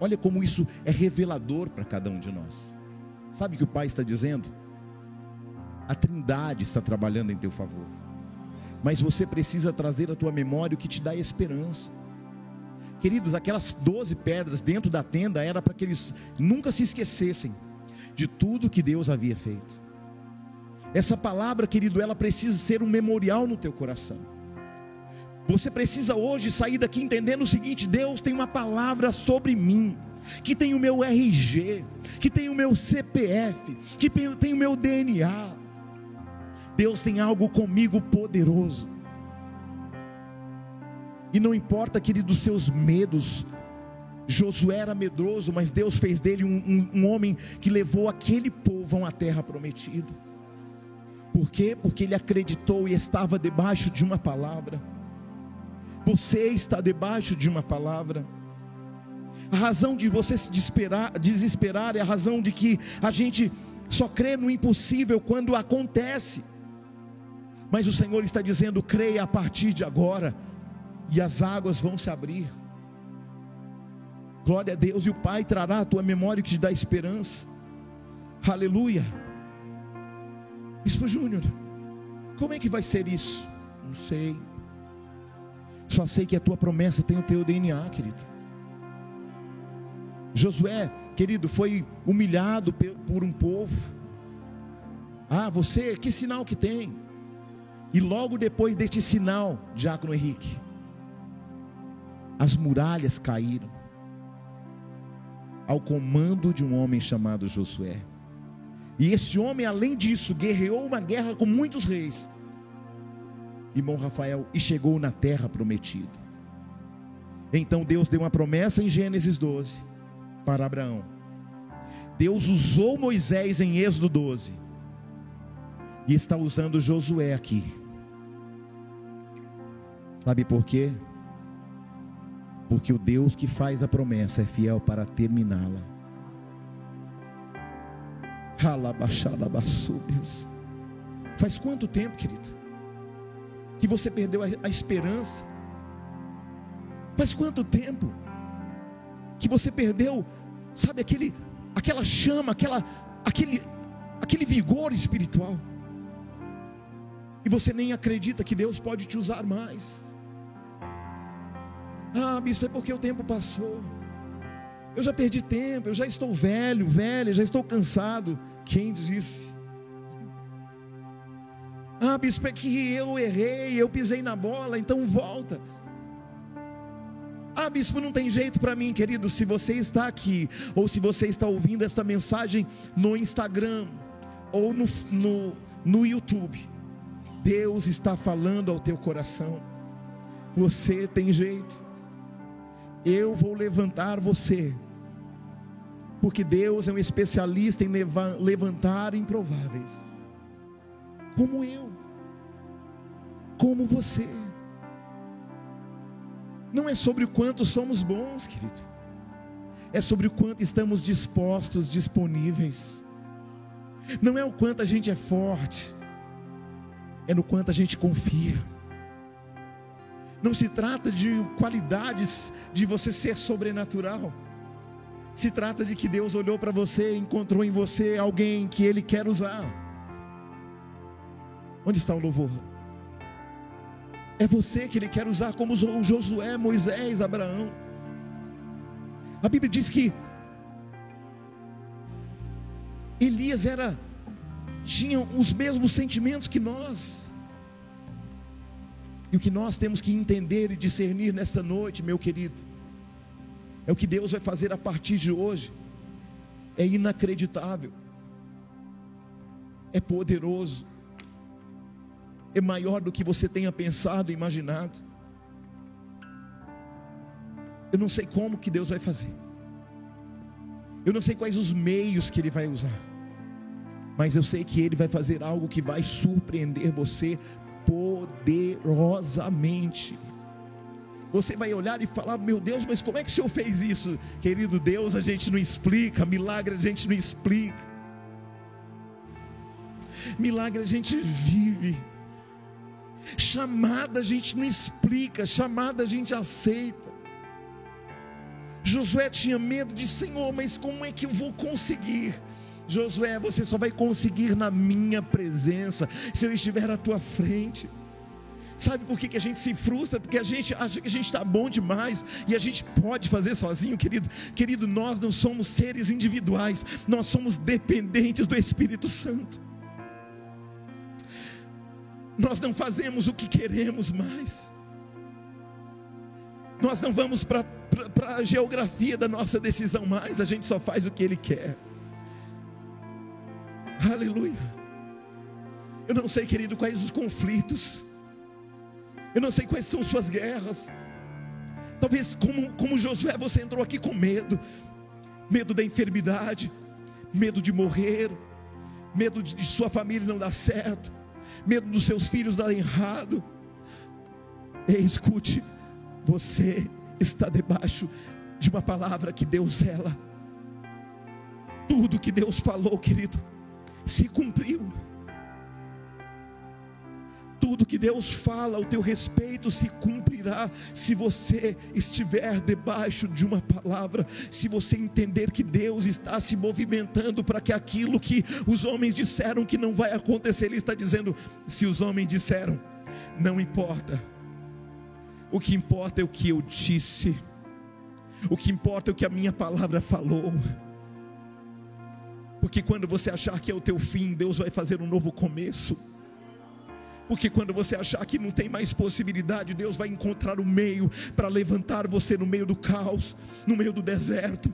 olha como isso é revelador para cada um de nós. Sabe o que o Pai está dizendo? A Trindade está trabalhando em teu favor, mas você precisa trazer à tua memória o que te dá esperança. Queridos, aquelas doze pedras dentro da tenda era para que eles nunca se esquecessem de tudo que Deus havia feito. Essa palavra, querido, ela precisa ser um memorial no teu coração. Você precisa hoje sair daqui entendendo o seguinte: Deus tem uma palavra sobre mim, que tem o meu RG, que tem o meu CPF, que tem o meu DNA. Deus tem algo comigo poderoso. E não importa, querido, os seus medos. Josué era medroso, mas Deus fez dele um, um, um homem que levou aquele povo a uma terra prometida. Por quê? Porque ele acreditou e estava debaixo de uma palavra. Você está debaixo de uma palavra. A razão de você se desesperar, desesperar é a razão de que a gente só crê no impossível quando acontece. Mas o Senhor está dizendo: creia a partir de agora e as águas vão se abrir. Glória a Deus, e o Pai trará a tua memória que te dá esperança. Aleluia. Bispo Júnior, como é que vai ser isso? Não sei. Só sei que a tua promessa tem o teu DNA, querido. Josué, querido, foi humilhado por um povo. Ah, você, que sinal que tem? E logo depois deste sinal, Diácono Henrique, as muralhas caíram ao comando de um homem chamado Josué. E esse homem, além disso, guerreou uma guerra com muitos reis. Irmão Rafael, e chegou na terra prometida. Então Deus deu uma promessa em Gênesis 12 para Abraão. Deus usou Moisés em Êxodo 12. E está usando Josué aqui. Sabe por quê? porque o Deus que faz a promessa é fiel para terminá-la. Faz quanto tempo, querido, que você perdeu a, esperança? Faz quanto tempo que você perdeu, sabe, aquele, aquela chama, aquela, aquele, aquele vigor espiritual? E você nem acredita que Deus pode te usar mais. Ah, bispo, é porque o tempo passou. Eu já perdi tempo, eu já estou velho, velha, já estou cansado. Quem disse? Ah, bispo, é que eu errei, eu pisei na bola, então volta. Ah, bispo, não tem jeito para mim, querido. Se você está aqui, ou se você está ouvindo esta mensagem no Instagram, ou no, no, no YouTube, Deus está falando ao teu coração. Você tem jeito eu vou levantar você. Porque Deus é um especialista em levantar improváveis. Como eu. Como você. Não é sobre o quanto somos bons, querido. É sobre o quanto estamos dispostos, disponíveis. Não é o quanto a gente é forte. É no quanto a gente confia não se trata de qualidades de você ser sobrenatural. Se trata de que Deus olhou para você e encontrou em você alguém que Ele quer usar. Onde está o louvor? É você que Ele quer usar, como usou Josué, Moisés, Abraão. A Bíblia diz que Elias era tinha os mesmos sentimentos que nós. E o que nós temos que entender e discernir nesta noite, meu querido, é o que Deus vai fazer a partir de hoje. É inacreditável. É poderoso. É maior do que você tenha pensado e imaginado. Eu não sei como que Deus vai fazer. Eu não sei quais os meios que Ele vai usar. Mas eu sei que Ele vai fazer algo que vai surpreender você poderosamente. Você vai olhar e falar: Meu Deus, mas como é que o Senhor fez isso? Querido Deus, a gente não explica, milagre a gente não explica, milagre a gente vive, chamada a gente não explica, chamada a gente aceita. Josué tinha medo de Senhor, mas como é que eu vou conseguir? Josué, você só vai conseguir na minha presença, se eu estiver à tua frente. Sabe por que, que a gente se frustra? Porque a gente acha que a gente está bom demais e a gente pode fazer sozinho, querido. Querido, nós não somos seres individuais, nós somos dependentes do Espírito Santo. Nós não fazemos o que queremos mais. Nós não vamos para a geografia da nossa decisão mais, a gente só faz o que Ele quer. Aleluia. Eu não sei, querido, quais os conflitos. Eu não sei quais são suas guerras. Talvez, como, como Josué, você entrou aqui com medo: medo da enfermidade, medo de morrer, medo de, de sua família não dar certo, medo dos seus filhos darem errado. Ei, escute, você está debaixo de uma palavra que Deus ela. Tudo que Deus falou, querido se cumpriu. Tudo que Deus fala ao teu respeito se cumprirá se você estiver debaixo de uma palavra, se você entender que Deus está se movimentando para que aquilo que os homens disseram que não vai acontecer, Ele está dizendo: se os homens disseram, não importa, o que importa é o que eu disse, o que importa é o que a minha palavra falou. Porque quando você achar que é o teu fim, Deus vai fazer um novo começo. Porque quando você achar que não tem mais possibilidade, Deus vai encontrar o meio para levantar você no meio do caos, no meio do deserto.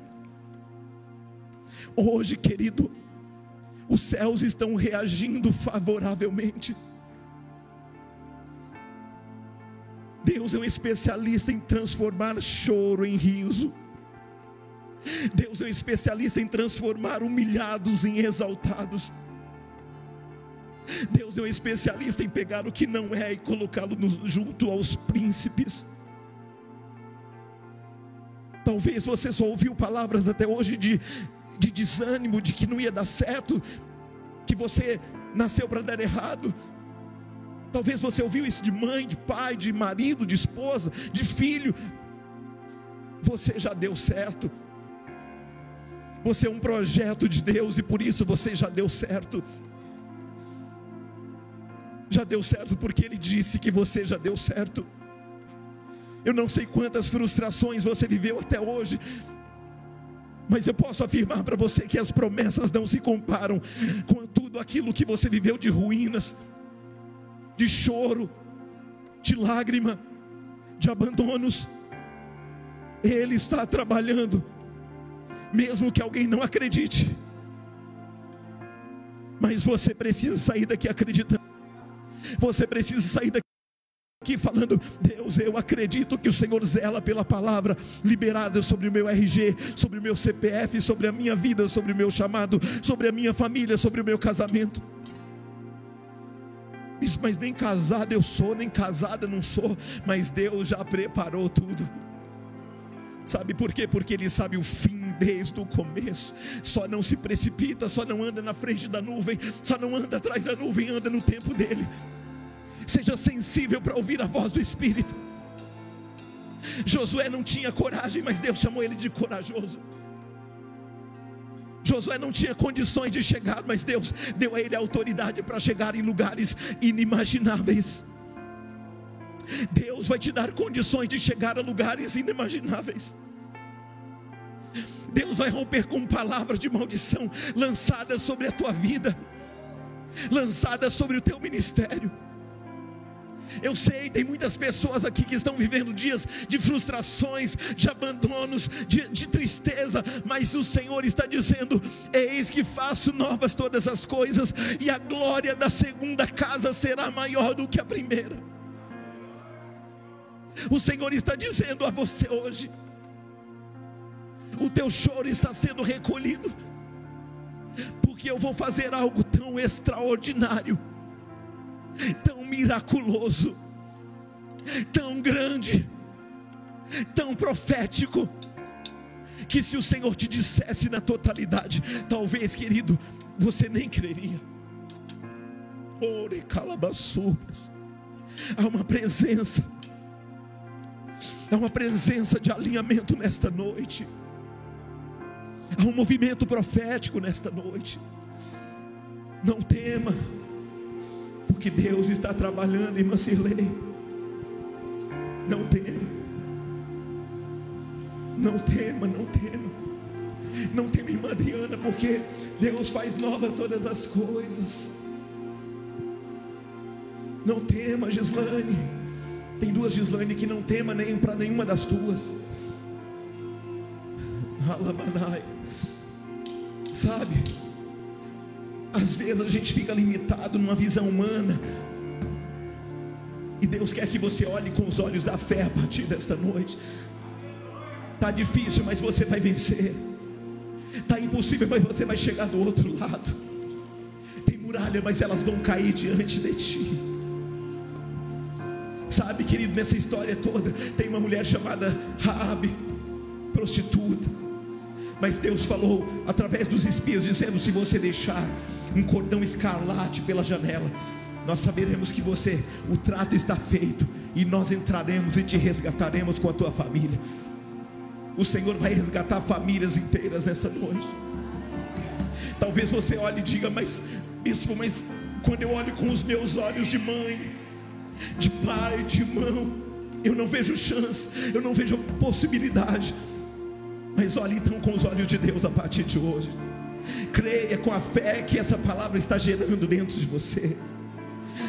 Hoje, querido, os céus estão reagindo favoravelmente. Deus é um especialista em transformar choro em riso. Deus é um especialista em transformar humilhados em exaltados. Deus é um especialista em pegar o que não é e colocá-lo junto aos príncipes. Talvez você só ouviu palavras até hoje de, de desânimo, de que não ia dar certo, que você nasceu para dar errado. Talvez você ouviu isso de mãe, de pai, de marido, de esposa, de filho. Você já deu certo. Você é um projeto de Deus e por isso você já deu certo. Já deu certo porque Ele disse que você já deu certo. Eu não sei quantas frustrações você viveu até hoje, mas eu posso afirmar para você que as promessas não se comparam com tudo aquilo que você viveu de ruínas, de choro, de lágrima, de abandonos. Ele está trabalhando mesmo que alguém não acredite. Mas você precisa sair daqui acreditando. Você precisa sair daqui aqui falando, Deus, eu acredito que o Senhor zela pela palavra liberada sobre o meu RG, sobre o meu CPF, sobre a minha vida, sobre o meu chamado, sobre a minha família, sobre o meu casamento. Isso, mas nem casado eu sou, nem casada não sou, mas Deus já preparou tudo. Sabe por quê? Porque Ele sabe o fim desde o começo. Só não se precipita, só não anda na frente da nuvem, só não anda atrás da nuvem, anda no tempo dele. Seja sensível para ouvir a voz do Espírito. Josué não tinha coragem, mas Deus chamou ele de corajoso. Josué não tinha condições de chegar, mas Deus deu a ele autoridade para chegar em lugares inimagináveis. Deus vai te dar condições de chegar a lugares inimagináveis. Deus vai romper com palavras de maldição lançadas sobre a tua vida, lançadas sobre o teu ministério. Eu sei, tem muitas pessoas aqui que estão vivendo dias de frustrações, de abandonos, de, de, tristeza, mas o Senhor está dizendo: Eis que faço novas todas as coisas, e a glória da segunda casa será maior do que a primeira. O Senhor está dizendo a você hoje: o teu choro está sendo recolhido, porque eu vou fazer algo tão extraordinário, tão miraculoso, tão grande, tão profético, que se o Senhor te dissesse na totalidade, talvez, querido, você nem creria. Ore calabassuras. Há uma presença, há uma presença de alinhamento nesta noite. Há um movimento profético nesta noite. Não tema, porque Deus está trabalhando em Macilei. Não tema, não tema, não tema. Não tema, irmã Adriana, porque Deus faz novas todas as coisas. Não tema, Gislane. Tem duas Gislane que não tema nem para nenhuma das tuas. Alamanai. Sabe? Às vezes a gente fica limitado numa visão humana. E Deus quer que você olhe com os olhos da fé a partir desta noite. Tá difícil, mas você vai vencer. Tá impossível, mas você vai chegar do outro lado. Tem muralha, mas elas vão cair diante de ti. Sabe, querido, nessa história toda tem uma mulher chamada Raabe, prostituta. Mas Deus falou através dos espias, dizendo: se você deixar um cordão escarlate pela janela, nós saberemos que você, o trato está feito, e nós entraremos e te resgataremos com a tua família. O Senhor vai resgatar famílias inteiras nessa noite. Talvez você olhe e diga, mas bispo, mas quando eu olho com os meus olhos de mãe, de pai, de irmão, eu não vejo chance, eu não vejo possibilidade. Mas olhe então com os olhos de Deus a partir de hoje. Creia com a fé que essa palavra está gerando dentro de você.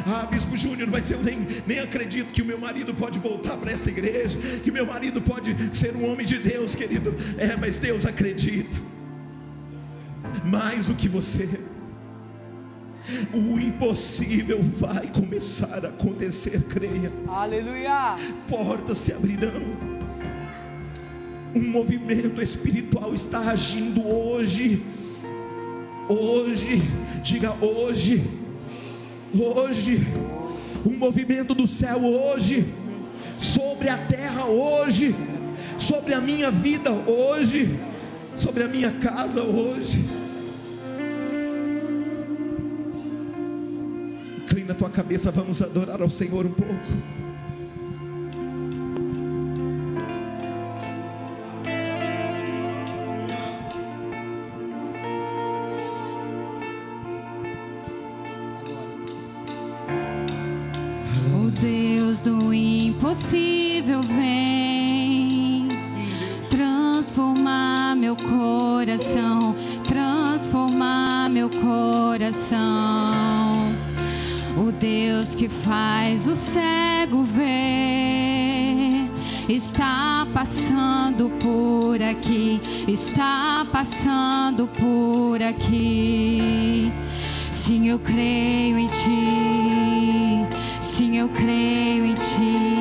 Ah, Bispo Júnior, mas eu nem, nem acredito que o meu marido pode voltar para essa igreja, que o meu marido pode ser um homem de Deus, querido. É, mas Deus acredita. Mais do que você. O impossível vai começar a acontecer, creia. Aleluia. Portas se abrirão um movimento espiritual está agindo hoje. Hoje, diga hoje, hoje, um movimento do céu hoje, sobre a terra hoje, sobre a minha vida hoje, sobre a minha casa hoje. Inclina a tua cabeça, vamos adorar ao Senhor um pouco. Vem transformar meu coração, transformar meu coração. O Deus que faz o cego ver está passando por aqui, está passando por aqui. Sim, eu creio em ti. Sim, eu creio em ti,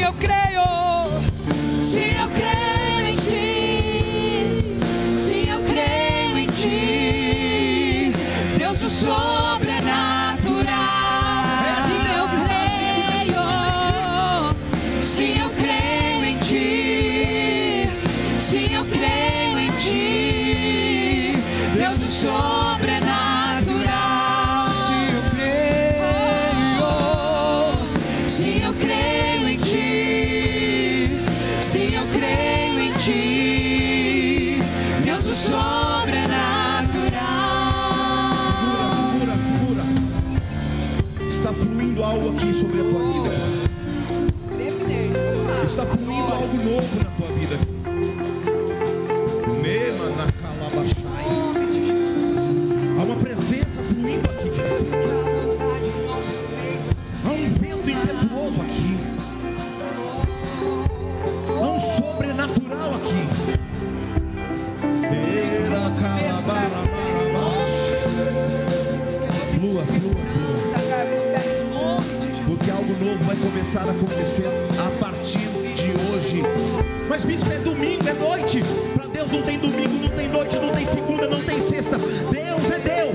yo creo, si yo creo. começar a acontecer a partir de hoje. Mas bispo, é domingo, é noite. Para Deus não tem domingo, não tem noite, não tem segunda, não tem sexta. Deus é Deus.